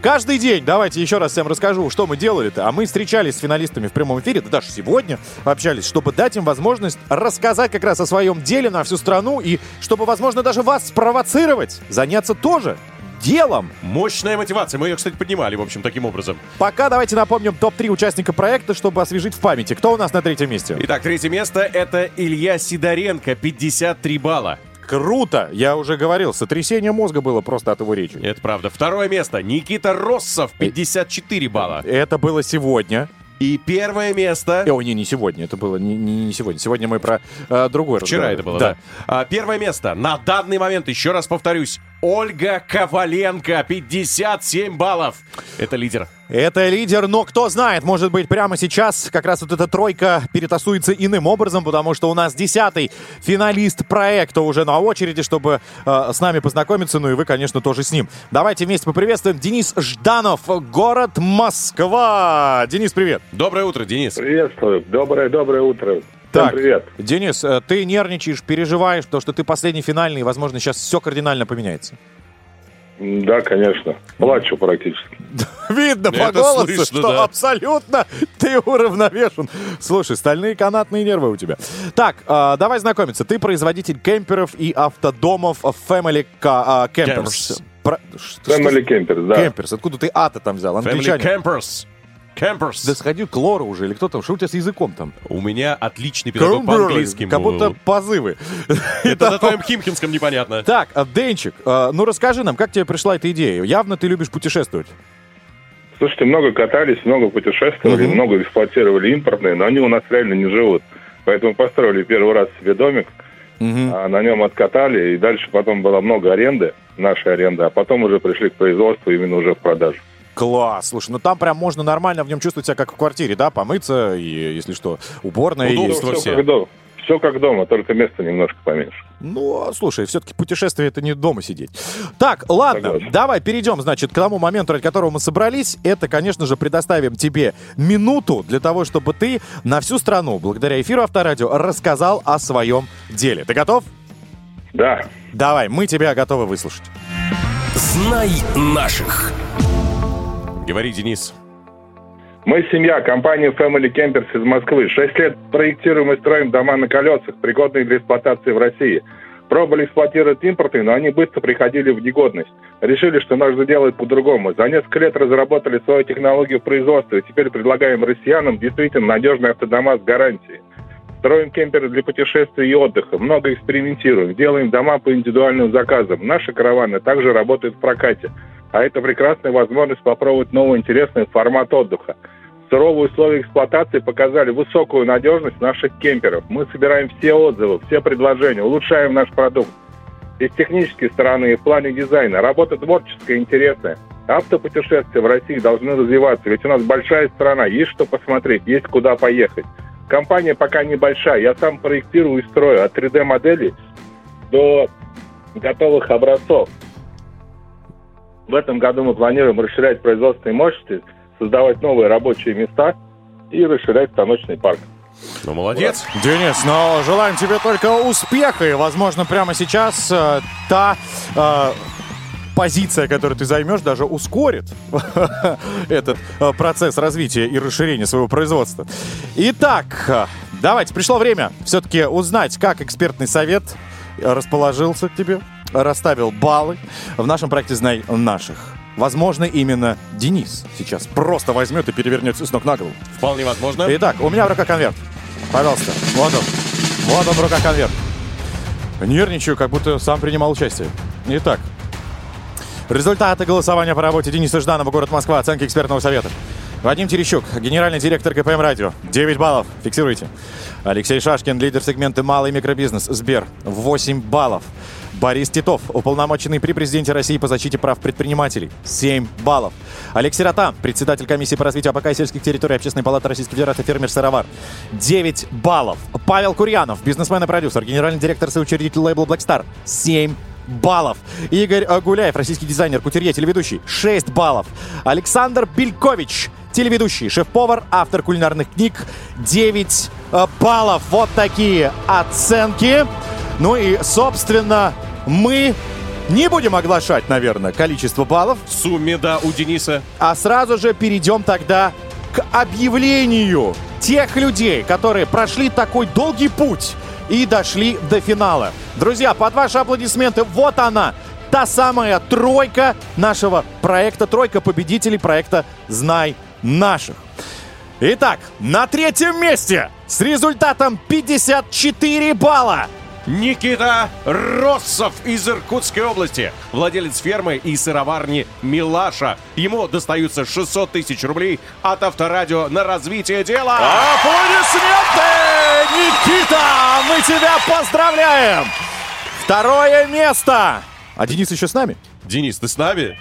Каждый день, давайте еще раз всем расскажу, что мы делали-то. А мы встречались с финалистами в прямом эфире, да даже сегодня общались, чтобы дать им возможность рассказать как раз о своем деле на всю страну и чтобы, возможно, даже вас спровоцировать, заняться тоже делом. Мощная мотивация. Мы ее, кстати, поднимали, в общем, таким образом. Пока давайте напомним топ-3 участника проекта, чтобы освежить в памяти. Кто у нас на третьем месте? Итак, третье место — это Илья Сидоренко, 53 балла. Круто! Я уже говорил, сотрясение мозга было просто от его речи. Это правда. Второе место. Никита Россов, 54 балла. Это было сегодня. И первое место... Э, О, не, не сегодня, это было не, не, не сегодня. Сегодня мы про э, другой Вчера это было, да. А, первое место. На данный момент, еще раз повторюсь, Ольга Коваленко, 57 баллов. Это лидер. Это лидер, но кто знает, может быть, прямо сейчас как раз вот эта тройка перетасуется иным образом, потому что у нас десятый финалист проекта уже на очереди, чтобы э, с нами познакомиться, ну и вы, конечно, тоже с ним. Давайте вместе поприветствуем Денис Жданов, город Москва. Денис, привет. Доброе утро, Денис. Приветствую. Доброе, доброе утро. Всем Так, привет. Денис, э, ты нервничаешь, переживаешь, потому что ты последний финальный, и, возможно, сейчас все кардинально поменяется. Да, конечно. Плачу практически. Видно по Это голосу, слышно, что да. абсолютно ты уравновешен. Слушай, стальные канатные нервы у тебя. Так, а, давай знакомиться. Ты производитель кемперов и автодомов Family а, Campers. Campers. Про- Family Campers, да. Campers. Откуда ты А-то там взял? Family Англичанин. Campers. Campers. Да сходи к Лору уже, или кто там? Что у тебя с языком там? У меня отличный педагог по английскому. Как будто позывы. Это на твоем химкинском непонятно. Так, а, Денчик, а, ну расскажи нам, как тебе пришла эта идея? Явно ты любишь путешествовать. Слушайте, много катались, много путешествовали, много эксплуатировали импортные, но они у нас реально не живут. Поэтому построили первый раз себе домик, а на нем откатали, и дальше потом было много аренды, нашей аренды, а потом уже пришли к производству именно уже в продажу. Класс, слушай, ну там прям можно нормально в нем чувствовать себя как в квартире, да, помыться и, если что, уборная Удобство есть. все. как дома. Все как дома, только места немножко поменьше. Ну, слушай, все-таки путешествие это не дома сидеть. Так, ладно, Согласен. давай перейдем, значит, к тому моменту, ради которого мы собрались. Это, конечно же, предоставим тебе минуту для того, чтобы ты на всю страну, благодаря эфиру Авторадио, рассказал о своем деле. Ты готов? Да, Давай, мы тебя готовы выслушать. «Знай наших». Говори, Денис. Мы семья, компания Family Campers из Москвы. Шесть лет проектируем и строим дома на колесах, пригодные для эксплуатации в России. Пробовали эксплуатировать импортные, но они быстро приходили в негодность. Решили, что нужно делать по-другому. За несколько лет разработали свою технологию производства и теперь предлагаем россиянам действительно надежные автодома с гарантией. Строим кемперы для путешествий и отдыха. Много экспериментируем. Делаем дома по индивидуальным заказам. Наши караваны также работают в прокате. А это прекрасная возможность попробовать новый интересный формат отдыха. Суровые условия эксплуатации показали высокую надежность наших кемперов. Мы собираем все отзывы, все предложения, улучшаем наш продукт. И с технической стороны, и в плане дизайна. Работа творческая, интересная. Автопутешествия в России должны развиваться, ведь у нас большая страна, есть что посмотреть, есть куда поехать. Компания пока небольшая, я сам проектирую и строю от 3D-моделей до готовых образцов. В этом году мы планируем расширять производственные мощности, создавать новые рабочие места и расширять станочный парк. Ну, молодец. Денис, но желаем тебе только успеха. И, возможно, прямо сейчас э, та э, позиция, которую ты займешь, даже ускорит этот э, процесс развития и расширения своего производства. Итак, э, давайте, пришло время все-таки узнать, как экспертный совет расположился к тебе, расставил баллы в нашем проекте «Знай наших». Возможно, именно Денис сейчас просто возьмет и перевернет с ног на голову. Вполне возможно. Итак, у меня в руках конверт. Пожалуйста. Вот он. Вот он в руках конверт. Нервничаю, как будто сам принимал участие. Итак. Результаты голосования по работе Дениса Жданова, город Москва, оценки экспертного совета. Вадим Терещук, генеральный директор ГПМ Радио, 9 баллов, фиксируйте. Алексей Шашкин, лидер сегмента «Малый микробизнес», Сбер, 8 баллов. Борис Титов, уполномоченный при президенте России по защите прав предпринимателей, 7 баллов. Олег Сирота, председатель комиссии по развитию АПК и сельских территорий Общественной палаты Российской Федерации фермер Сыровар, 9 баллов. Павел Курьянов, бизнесмен и продюсер, генеральный директор соучредитель лейбла Black Star, 7 баллов. Игорь Гуляев, российский дизайнер, кутюрье, телеведущий, 6 баллов. Александр Белькович, телеведущий, шеф-повар, автор кулинарных книг, 9 э, баллов. Вот такие оценки. Ну и, собственно, мы не будем оглашать, наверное, количество баллов. В сумме, да, у Дениса. А сразу же перейдем тогда к объявлению тех людей, которые прошли такой долгий путь и дошли до финала. Друзья, под ваши аплодисменты, вот она, та самая тройка нашего проекта, тройка победителей проекта «Знай наших». Итак, на третьем месте с результатом 54 балла Никита Россов из Иркутской области. Владелец фермы и сыроварни «Милаша». Ему достаются 600 тысяч рублей от Авторадио на развитие дела. Аплодисменты! Никита, мы тебя поздравляем! Второе место! А Денис еще с нами? Денис, ты с нами?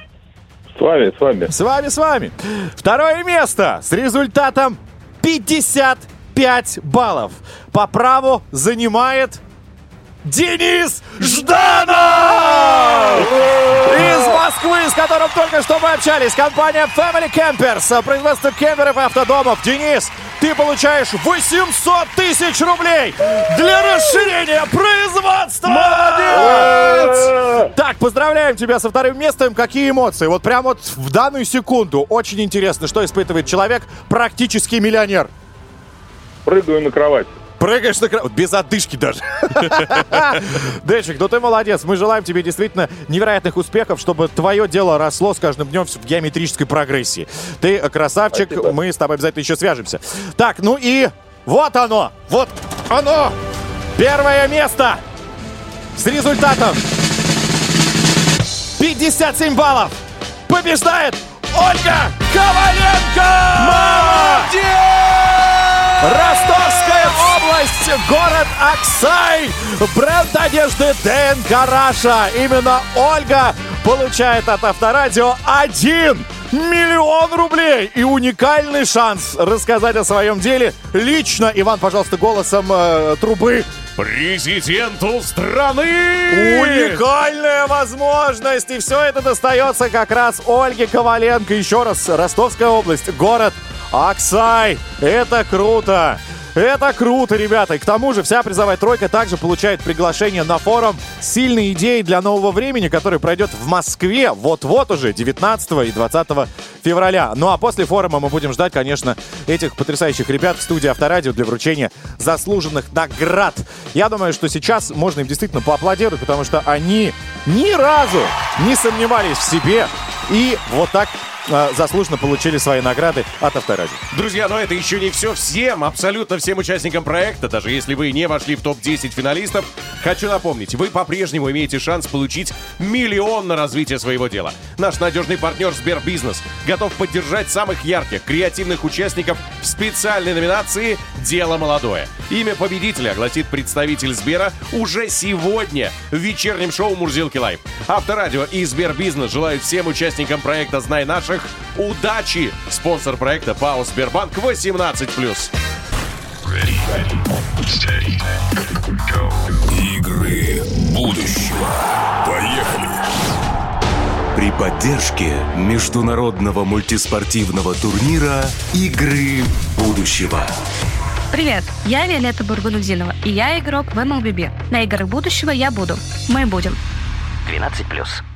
С вами, с вами. С вами, с вами. Второе место с результатом 55 баллов. По праву занимает Денис Жданов! Из Москвы, с которым только что мы общались. Компания Family Campers, производство кемперов и автодомов. Денис, ты получаешь 800 тысяч рублей для расширения производства! Молодец! Так, поздравляем тебя со вторым местом. Какие эмоции? Вот прям вот в данную секунду очень интересно, что испытывает человек, практически миллионер. Прыгаю на кровать. Прыгаешь на кровать, без отдышки даже. Дэнчик, ну ты молодец. Мы желаем тебе действительно невероятных успехов, чтобы твое дело росло с каждым днем в геометрической прогрессии. Ты красавчик, Спасибо. мы с тобой обязательно еще свяжемся. Так, ну и вот оно, вот оно, первое место с результатом 57 баллов побеждает Ольга Коваленко! Ростовская область, город Аксай, бренд одежды Дэн Гараша. Именно Ольга получает от Авторадио 1 миллион рублей и уникальный шанс рассказать о своем деле лично. Иван, пожалуйста, голосом э, трубы. Президенту страны! Уникальная возможность! И все это достается как раз Ольге Коваленко. Еще раз, Ростовская область, город Аксай. Это круто! Это круто, ребята. И к тому же вся призовая тройка также получает приглашение на форум «Сильные идеи для нового времени», который пройдет в Москве вот-вот уже 19 и 20 февраля. Ну а после форума мы будем ждать, конечно, этих потрясающих ребят в студии Авторадио для вручения заслуженных наград. Я думаю, что сейчас можно им действительно поаплодировать, потому что они ни разу не сомневались в себе и вот так заслуженно получили свои награды от Авторадио. Друзья, но это еще не все. Всем, абсолютно всем участникам проекта, даже если вы не вошли в топ-10 финалистов, хочу напомнить, вы по-прежнему имеете шанс получить миллион на развитие своего дела. Наш надежный партнер Сбербизнес готов поддержать самых ярких, креативных участников в специальной номинации «Дело молодое». Имя победителя огласит представитель Сбера уже сегодня в вечернем шоу «Мурзилки Лайв». Авторадио и Сбербизнес желают всем участникам проекта «Знай наших» удачи! Спонсор проекта ПАО «Сбербанк» 18+. Игры будущего. Поехали! При поддержке международного мультиспортивного турнира «Игры будущего». Привет, я Виолетта Бургудудинова, и я игрок в MLBB. На играх будущего я буду. Мы будем. 12+.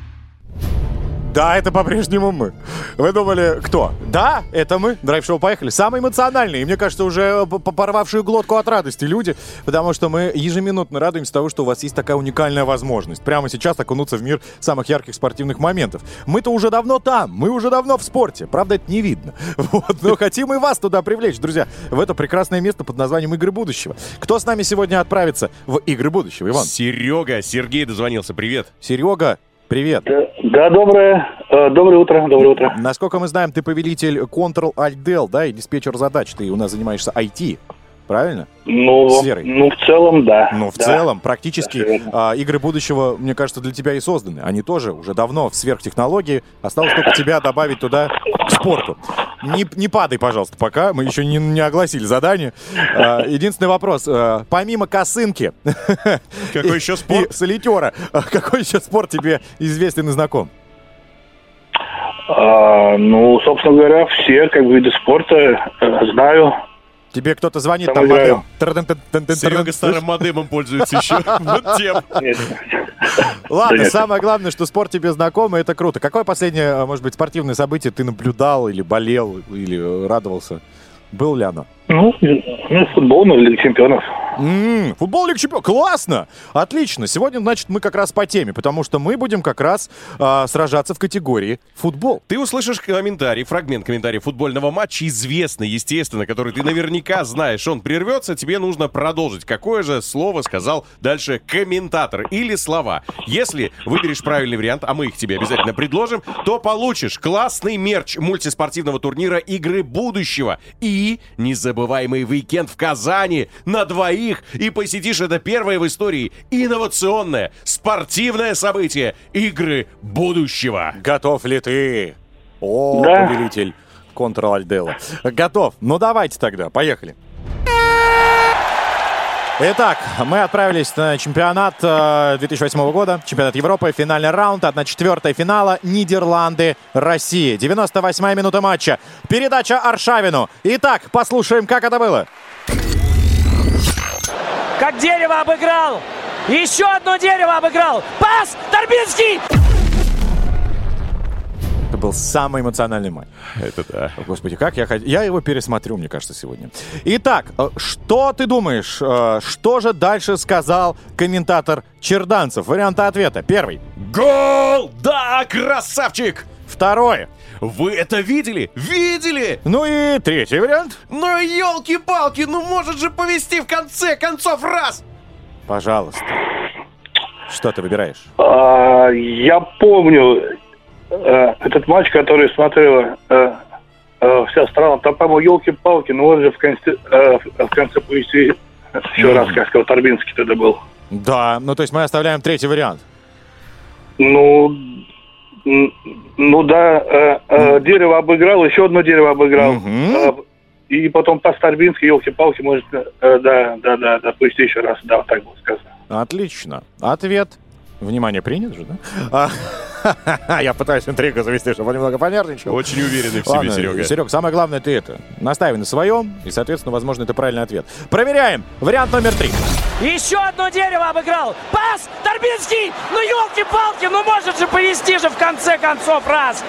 Да, это по-прежнему мы. Вы думали, кто? Да, это мы. Драйв-шоу «Поехали». Самые эмоциональные, и мне кажется, уже п- порвавшие глотку от радости люди, потому что мы ежеминутно радуемся того, что у вас есть такая уникальная возможность прямо сейчас окунуться в мир самых ярких спортивных моментов. Мы-то уже давно там, мы уже давно в спорте. Правда, это не видно. Вот, но хотим и вас туда привлечь, друзья, в это прекрасное место под названием «Игры будущего». Кто с нами сегодня отправится в «Игры будущего», Иван? Серега, Сергей дозвонился, привет. Серега, привет. Да, доброе, э, доброе утро, доброе утро. Насколько мы знаем, ты повелитель Ctrl-Alt-Del, да, и диспетчер задач. Ты у нас занимаешься IT, правильно? Ну, Сферой. ну, в целом, да. Ну, в Да. целом, практически а, игры будущего, мне кажется, для тебя и созданы. Они тоже уже давно в сверхтехнологии. Осталось только тебя добавить туда к спорту. Не, не падай, пожалуйста, пока. Мы еще не, не огласили задание. А, единственный вопрос. а, помимо косынки... Какой еще спорт? Солитера. Какой еще спорт тебе известен и знаком? А, ну, собственно говоря, все как виды спорта э, знаю. Тебе кто-то звонит, Там модем. Серега старым модемом пользуется еще. Вот тем. Ладно, самое главное, что спорт тебе знаком, и это круто. Какое последнее, а, может быть, спортивное событие ты наблюдал или болел, или э, радовался? Был ли оно? Ну, ну, футбол, ну, Лига чемпионов. М, футбол Лига Чемпионов. Классно! Отлично. Сегодня, значит, мы как раз по теме, потому что мы будем как раз а, сражаться в категории футбол. Ты услышишь комментарий, фрагмент комментария футбольного матча, известный, естественно, который ты наверняка знаешь. Он прервется, тебе нужно продолжить. Какое же слово сказал дальше комментатор или слова? Если выберешь правильный вариант, а мы их тебе обязательно предложим, то получишь классный мерч мультиспортивного турнира «Игры будущего» и незабываемый уикенд в Казани на двоих и посетишь это первое в истории инновационное спортивное событие «Игры будущего». Готов ли ты? О, Да. повелитель Ctrl-Alt-Del. Готов. Ну, давайте тогда. Поехали. Итак, мы отправились на чемпионат э, 2008 года, чемпионат Европы, финальный раунд, 1-4 финала, Нидерланды, Россия. 98-я минута матча. Передача Аршавину. Итак, послушаем, как это было. Как дерево обыграл! Еще одно дерево обыграл! Пас! Торбинский! Это был самый эмоциональный матч. Это да. Господи, как я хотел... Я его пересмотрю, мне кажется, сегодня. Итак, э, что ты думаешь? э, Что же дальше сказал комментатор Черданцев? Варианты ответа. Первый. Гол! Да, красавчик! Второе. Вы это видели? Видели? Ну и третий вариант. Ну елки-палки, ну может же повести в конце концов раз! Пожалуйста. Что ты выбираешь? А, я помню э, этот матч, который смотрела э, э, вся страна. Там, по-моему, елки-палки, но он же в конце, э, в конце повести еще раз, как сказал Торбинский тогда был. Да, ну то есть мы оставляем третий вариант. Ну, ну да, э, э, дерево обыграл, еще одно дерево обыграл. Э, и потом по Старбински, елки-палки, может, э, да, да, да, да, пусть еще раз, да, вот так было сказано. Отлично. Ответ. Внимание, принят же, да? А, Я пытаюсь интригу завести, чтобы он немного понервничал. Очень уверенный в себе, Серега. Серег, самое главное ты это. Настаивай на своем, и, соответственно, возможно, это правильный ответ. Проверяем. Вариант номер три. Еще одно дерево обыграл! Пас! Торбинский! Ну елки-палки, ну может же повести же в конце концов раз!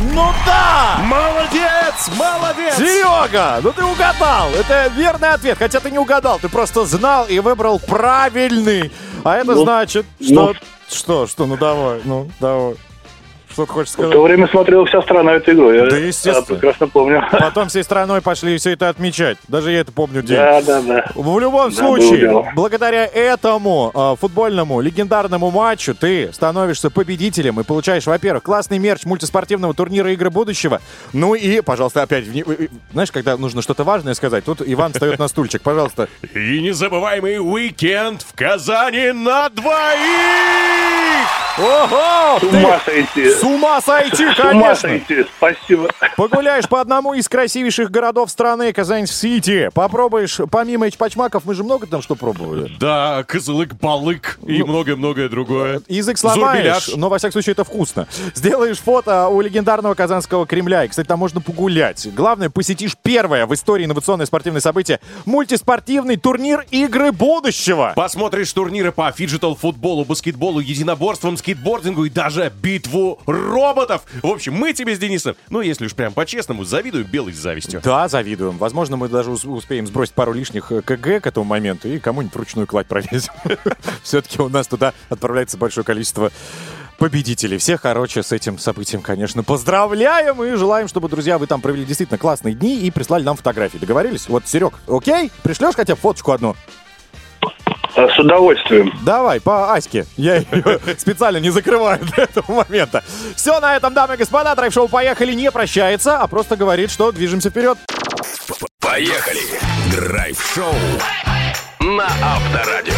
Ну да! Молодец! Молодец! Серега, ну ты угадал. Это верный ответ. Хотя ты не угадал, ты просто знал и выбрал правильный. А это Ну, значит, ну. что... Что, что, ну давай, ну давай. Что ты хочешь В сказать? то время смотрела вся страна эту игру. Я Да, естественно. прекрасно помню. Потом всей страной пошли все это отмечать. Даже я это помню день. Да, да, да. В любом Да, случае, благодаря этому э, футбольному легендарному матчу ты становишься победителем и получаешь, во-первых, классный мерч мультиспортивного турнира «Игры будущего». Ну и, пожалуйста, опять, э, э, знаешь, когда нужно что-то важное сказать, тут Иван встает на стульчик, пожалуйста. И незабываемый уикенд в Казани на двоих! Ого! С ума сойти. Ума сойти, С ума конечно! сойти. Спасибо. Погуляешь по одному из красивейших городов страны, Казань-Сити. Попробуешь, помимо эчпачмаков, мы же много там что пробовали. Да, козылык-балык и Ну, многое-многое другое. Язык сломаешь, но, во всяком случае, это вкусно. Сделаешь фото у легендарного Казанского Кремля. И, кстати, там можно погулять. Главное, посетишь первое в истории инновационное спортивное событие — мультиспортивный турнир «Игры будущего». Посмотришь турниры по фиджитал-футболу, баскетболу, единоборствам, скейтбордингу и даже битву роботов. В общем, мы тебе с Денисом, ну, если уж прям по-честному, завидуем белой завистью. Да, завидуем. Возможно, мы даже ус- успеем сбросить пару лишних э, КГ к этому моменту и кому-нибудь вручную кладь пролезем. Все-таки у нас туда отправляется большое количество победителей. Всех, короче, с этим событием, конечно, поздравляем и желаем, чтобы, друзья, вы там провели действительно классные дни и прислали нам фотографии. Договорились? Вот, Серег, окей? Пришлешь хотя бы фоточку одну? А, С удовольствием. Давай, по Аське. Я ее специально не закрываю до этого момента. Все на этом, дамы и господа. Драйв-шоу «Поехали» не прощается, а просто говорит, что движемся вперед. Поехали! Драйв-шоу на Авторадио.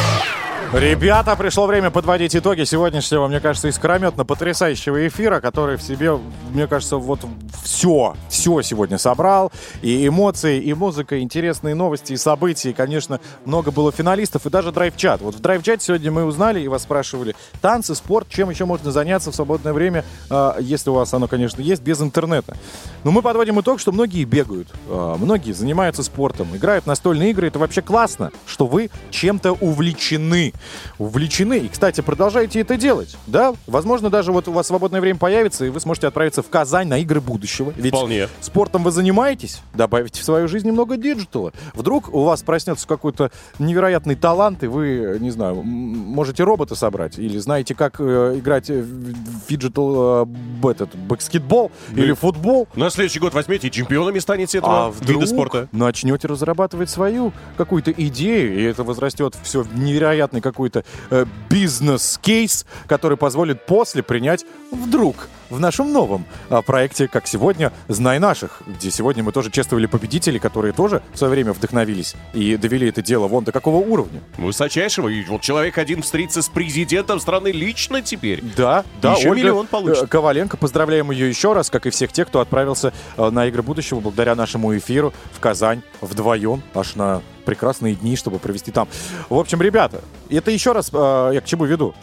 Ребята, пришло время подводить итоги сегодняшнего, мне кажется, искрометно потрясающего эфира, который в себе, мне кажется, вот все, все сегодня собрал. И эмоции, и музыка, и интересные новости, и события. И, конечно, много было финалистов, и даже драйв-чат. Вот в драйв-чате сегодня мы узнали и вас спрашивали, танцы, спорт, чем еще можно заняться в свободное время, а, если у вас оно, конечно, есть, без интернета. Но мы подводим итог, что многие бегают, а, многие занимаются спортом, играют настольные игры. Это вообще классно, что вы чем-то увлечены. Увлечены. И, кстати, продолжайте это делать. Да? Возможно, даже вот у вас свободное время появится, и вы сможете отправиться в Казань на игры будущего. Ведь Вполне. спортом вы занимаетесь, добавите в свою жизнь немного диджитала. Вдруг у вас проснется какой-то невероятный талант, и вы, не знаю, можете робота собрать, или знаете, как э, играть в phygital, э, этот, баскетбол Да. или футбол. На следующий год возьмете и чемпионами станете этого А вдруг вида спорта. начнете разрабатывать свою какую-то идею, и это возрастет все в невероятный какой-то э, бизнес-кейс, который позволит после принять вдруг в нашем новом а, проекте, как сегодня, «Знай наших», где сегодня мы тоже чествовали победителей, которые тоже в свое время вдохновились и довели это дело вон до какого уровня. Высочайшего. И вот человек один встретится с президентом страны лично теперь. Да, да, Еще Ольга миллион получит. э, Коваленко. Поздравляем ее еще раз, как и всех тех, кто отправился э, на игры будущего благодаря нашему эфиру в Казань вдвоем, аж на прекрасные дни, чтобы провести там. В общем, ребята, это еще раз э, я к чему веду.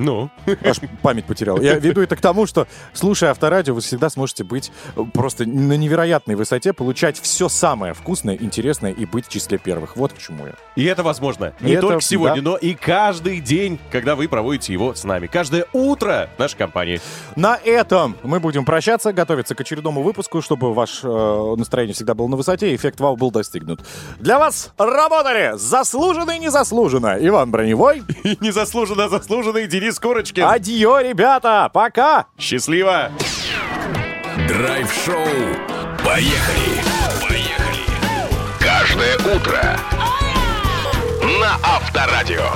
Ну? Аж память потерял. Я веду это к тому, что, слушая авторадио, вы всегда сможете быть э, просто на невероятной высоте, получать все самое вкусное, интересное и быть в числе первых. Вот к чему я. И это возможно не Это- только сегодня, да. но и каждый день, когда вы проводите его с нами. Каждое утро нашей компании. На этом мы будем прощаться, готовиться к очередному выпуску, чтобы ваше э, настроение всегда было на высоте, и эффект вау был достигнут. Для вас работали заслуженно и незаслуженно Иван Броневой. И незаслуженно заслуженный Денис Курочкин. Адьё, ребята, пока! Счастливо! Драйв-шоу. Поехали! Поехали! Каждое утро на Авторадио.